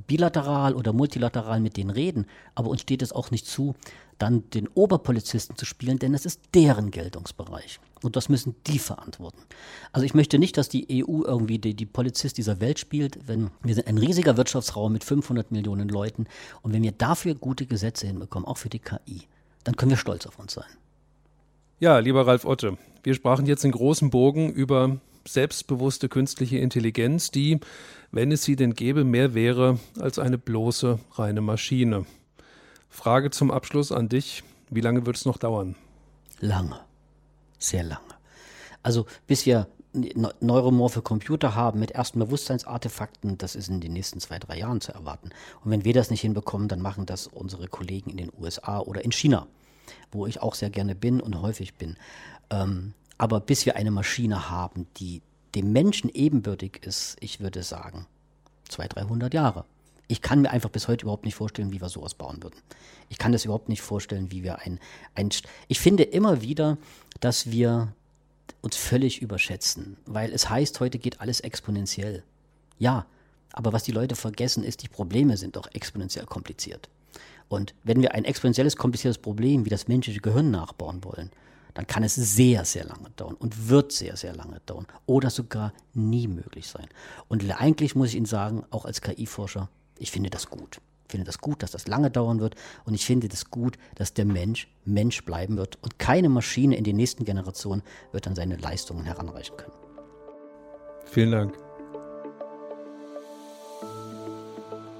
S2: bilateral oder multilateral mit denen reden, aber uns steht es auch nicht zu, dann den Oberpolizisten zu spielen, denn es ist deren Geltungsbereich. Und das müssen die verantworten. Also ich möchte nicht, dass die EU irgendwie die, die Polizist dieser Welt spielt, wenn wir sind ein riesiger Wirtschaftsraum mit 500 Millionen Leuten und wenn wir dafür gute Gesetze hinbekommen, auch für die KI, dann können wir stolz auf uns sein.
S1: Ja, lieber Ralf Otte, wir sprachen jetzt in großem Bogen über selbstbewusste künstliche Intelligenz, die, wenn es sie denn gäbe, mehr wäre als eine bloße reine Maschine. Frage zum Abschluss an dich. Wie lange wird es noch dauern?
S2: Lange. Sehr lange. Also bis wir neuromorphe Computer haben mit ersten Bewusstseinsartefakten, das ist in den nächsten zwei, drei Jahren zu erwarten. Und wenn wir das nicht hinbekommen, dann machen das unsere Kollegen in den USA oder in China, wo ich auch sehr gerne bin und häufig bin. Ähm, aber bis wir eine Maschine haben, die dem Menschen ebenbürtig ist, ich würde sagen, 200, 300 Jahre. Ich kann mir einfach bis heute überhaupt nicht vorstellen, wie wir sowas bauen würden. Ich kann das überhaupt nicht vorstellen, wie wir ein, ein ich finde immer wieder, dass wir uns völlig überschätzen, weil es heißt, heute geht alles exponentiell. Ja, aber was die Leute vergessen ist, die Probleme sind doch exponentiell kompliziert. Und wenn wir ein exponentielles, kompliziertes Problem wie das menschliche Gehirn nachbauen wollen, dann kann es sehr, sehr lange dauern und wird sehr, sehr lange dauern oder sogar nie möglich sein. Und eigentlich muss ich Ihnen sagen, auch als KI-Forscher, ich finde das gut. Ich finde das gut, dass das lange dauern wird und ich finde das gut, dass der Mensch Mensch bleiben wird und keine Maschine in den nächsten Generationen wird dann seine Leistungen heranreichen können.
S1: Vielen Dank.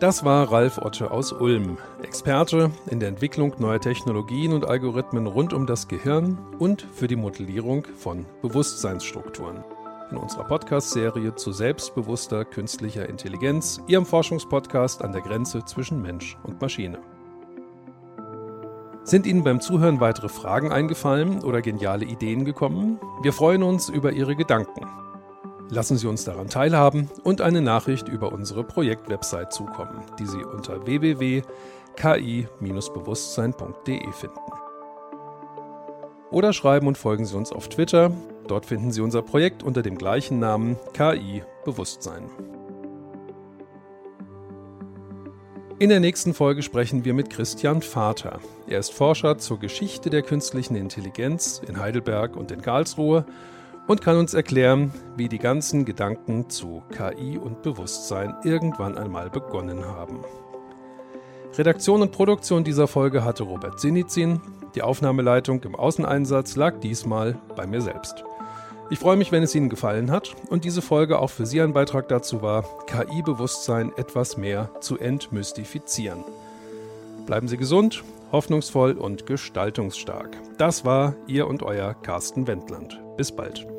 S1: Das war Ralf Otte aus Ulm, Experte in der Entwicklung neuer Technologien und Algorithmen rund um das Gehirn und für die Modellierung von Bewusstseinsstrukturen. In unserer Podcast-Serie zu selbstbewusster künstlicher Intelligenz, Ihrem Forschungspodcast an der Grenze zwischen Mensch und Maschine. Sind Ihnen beim Zuhören weitere Fragen eingefallen oder geniale Ideen gekommen? Wir freuen uns über Ihre Gedanken. Lassen Sie uns daran teilhaben und eine Nachricht über unsere Projektwebsite zukommen, die Sie unter www.ki-bewusstsein.de finden. Oder schreiben und folgen Sie uns auf Twitter. Dort finden Sie unser Projekt unter dem gleichen Namen KI Bewusstsein. In der nächsten Folge sprechen wir mit Christian Vater. Er ist Forscher zur Geschichte der künstlichen Intelligenz in Heidelberg und in Karlsruhe und kann uns erklären, wie die ganzen Gedanken zu KI und Bewusstsein irgendwann einmal begonnen haben. Redaktion und Produktion dieser Folge hatte Robert Sinizin. Die Aufnahmeleitung im Außeneinsatz lag diesmal bei mir selbst. Ich freue mich, wenn es Ihnen gefallen hat und diese Folge auch für Sie ein Beitrag dazu war, KI-Bewusstsein etwas mehr zu entmystifizieren. Bleiben Sie gesund, hoffnungsvoll und gestaltungsstark. Das war Ihr und Euer Carsten Wendland. Bis bald.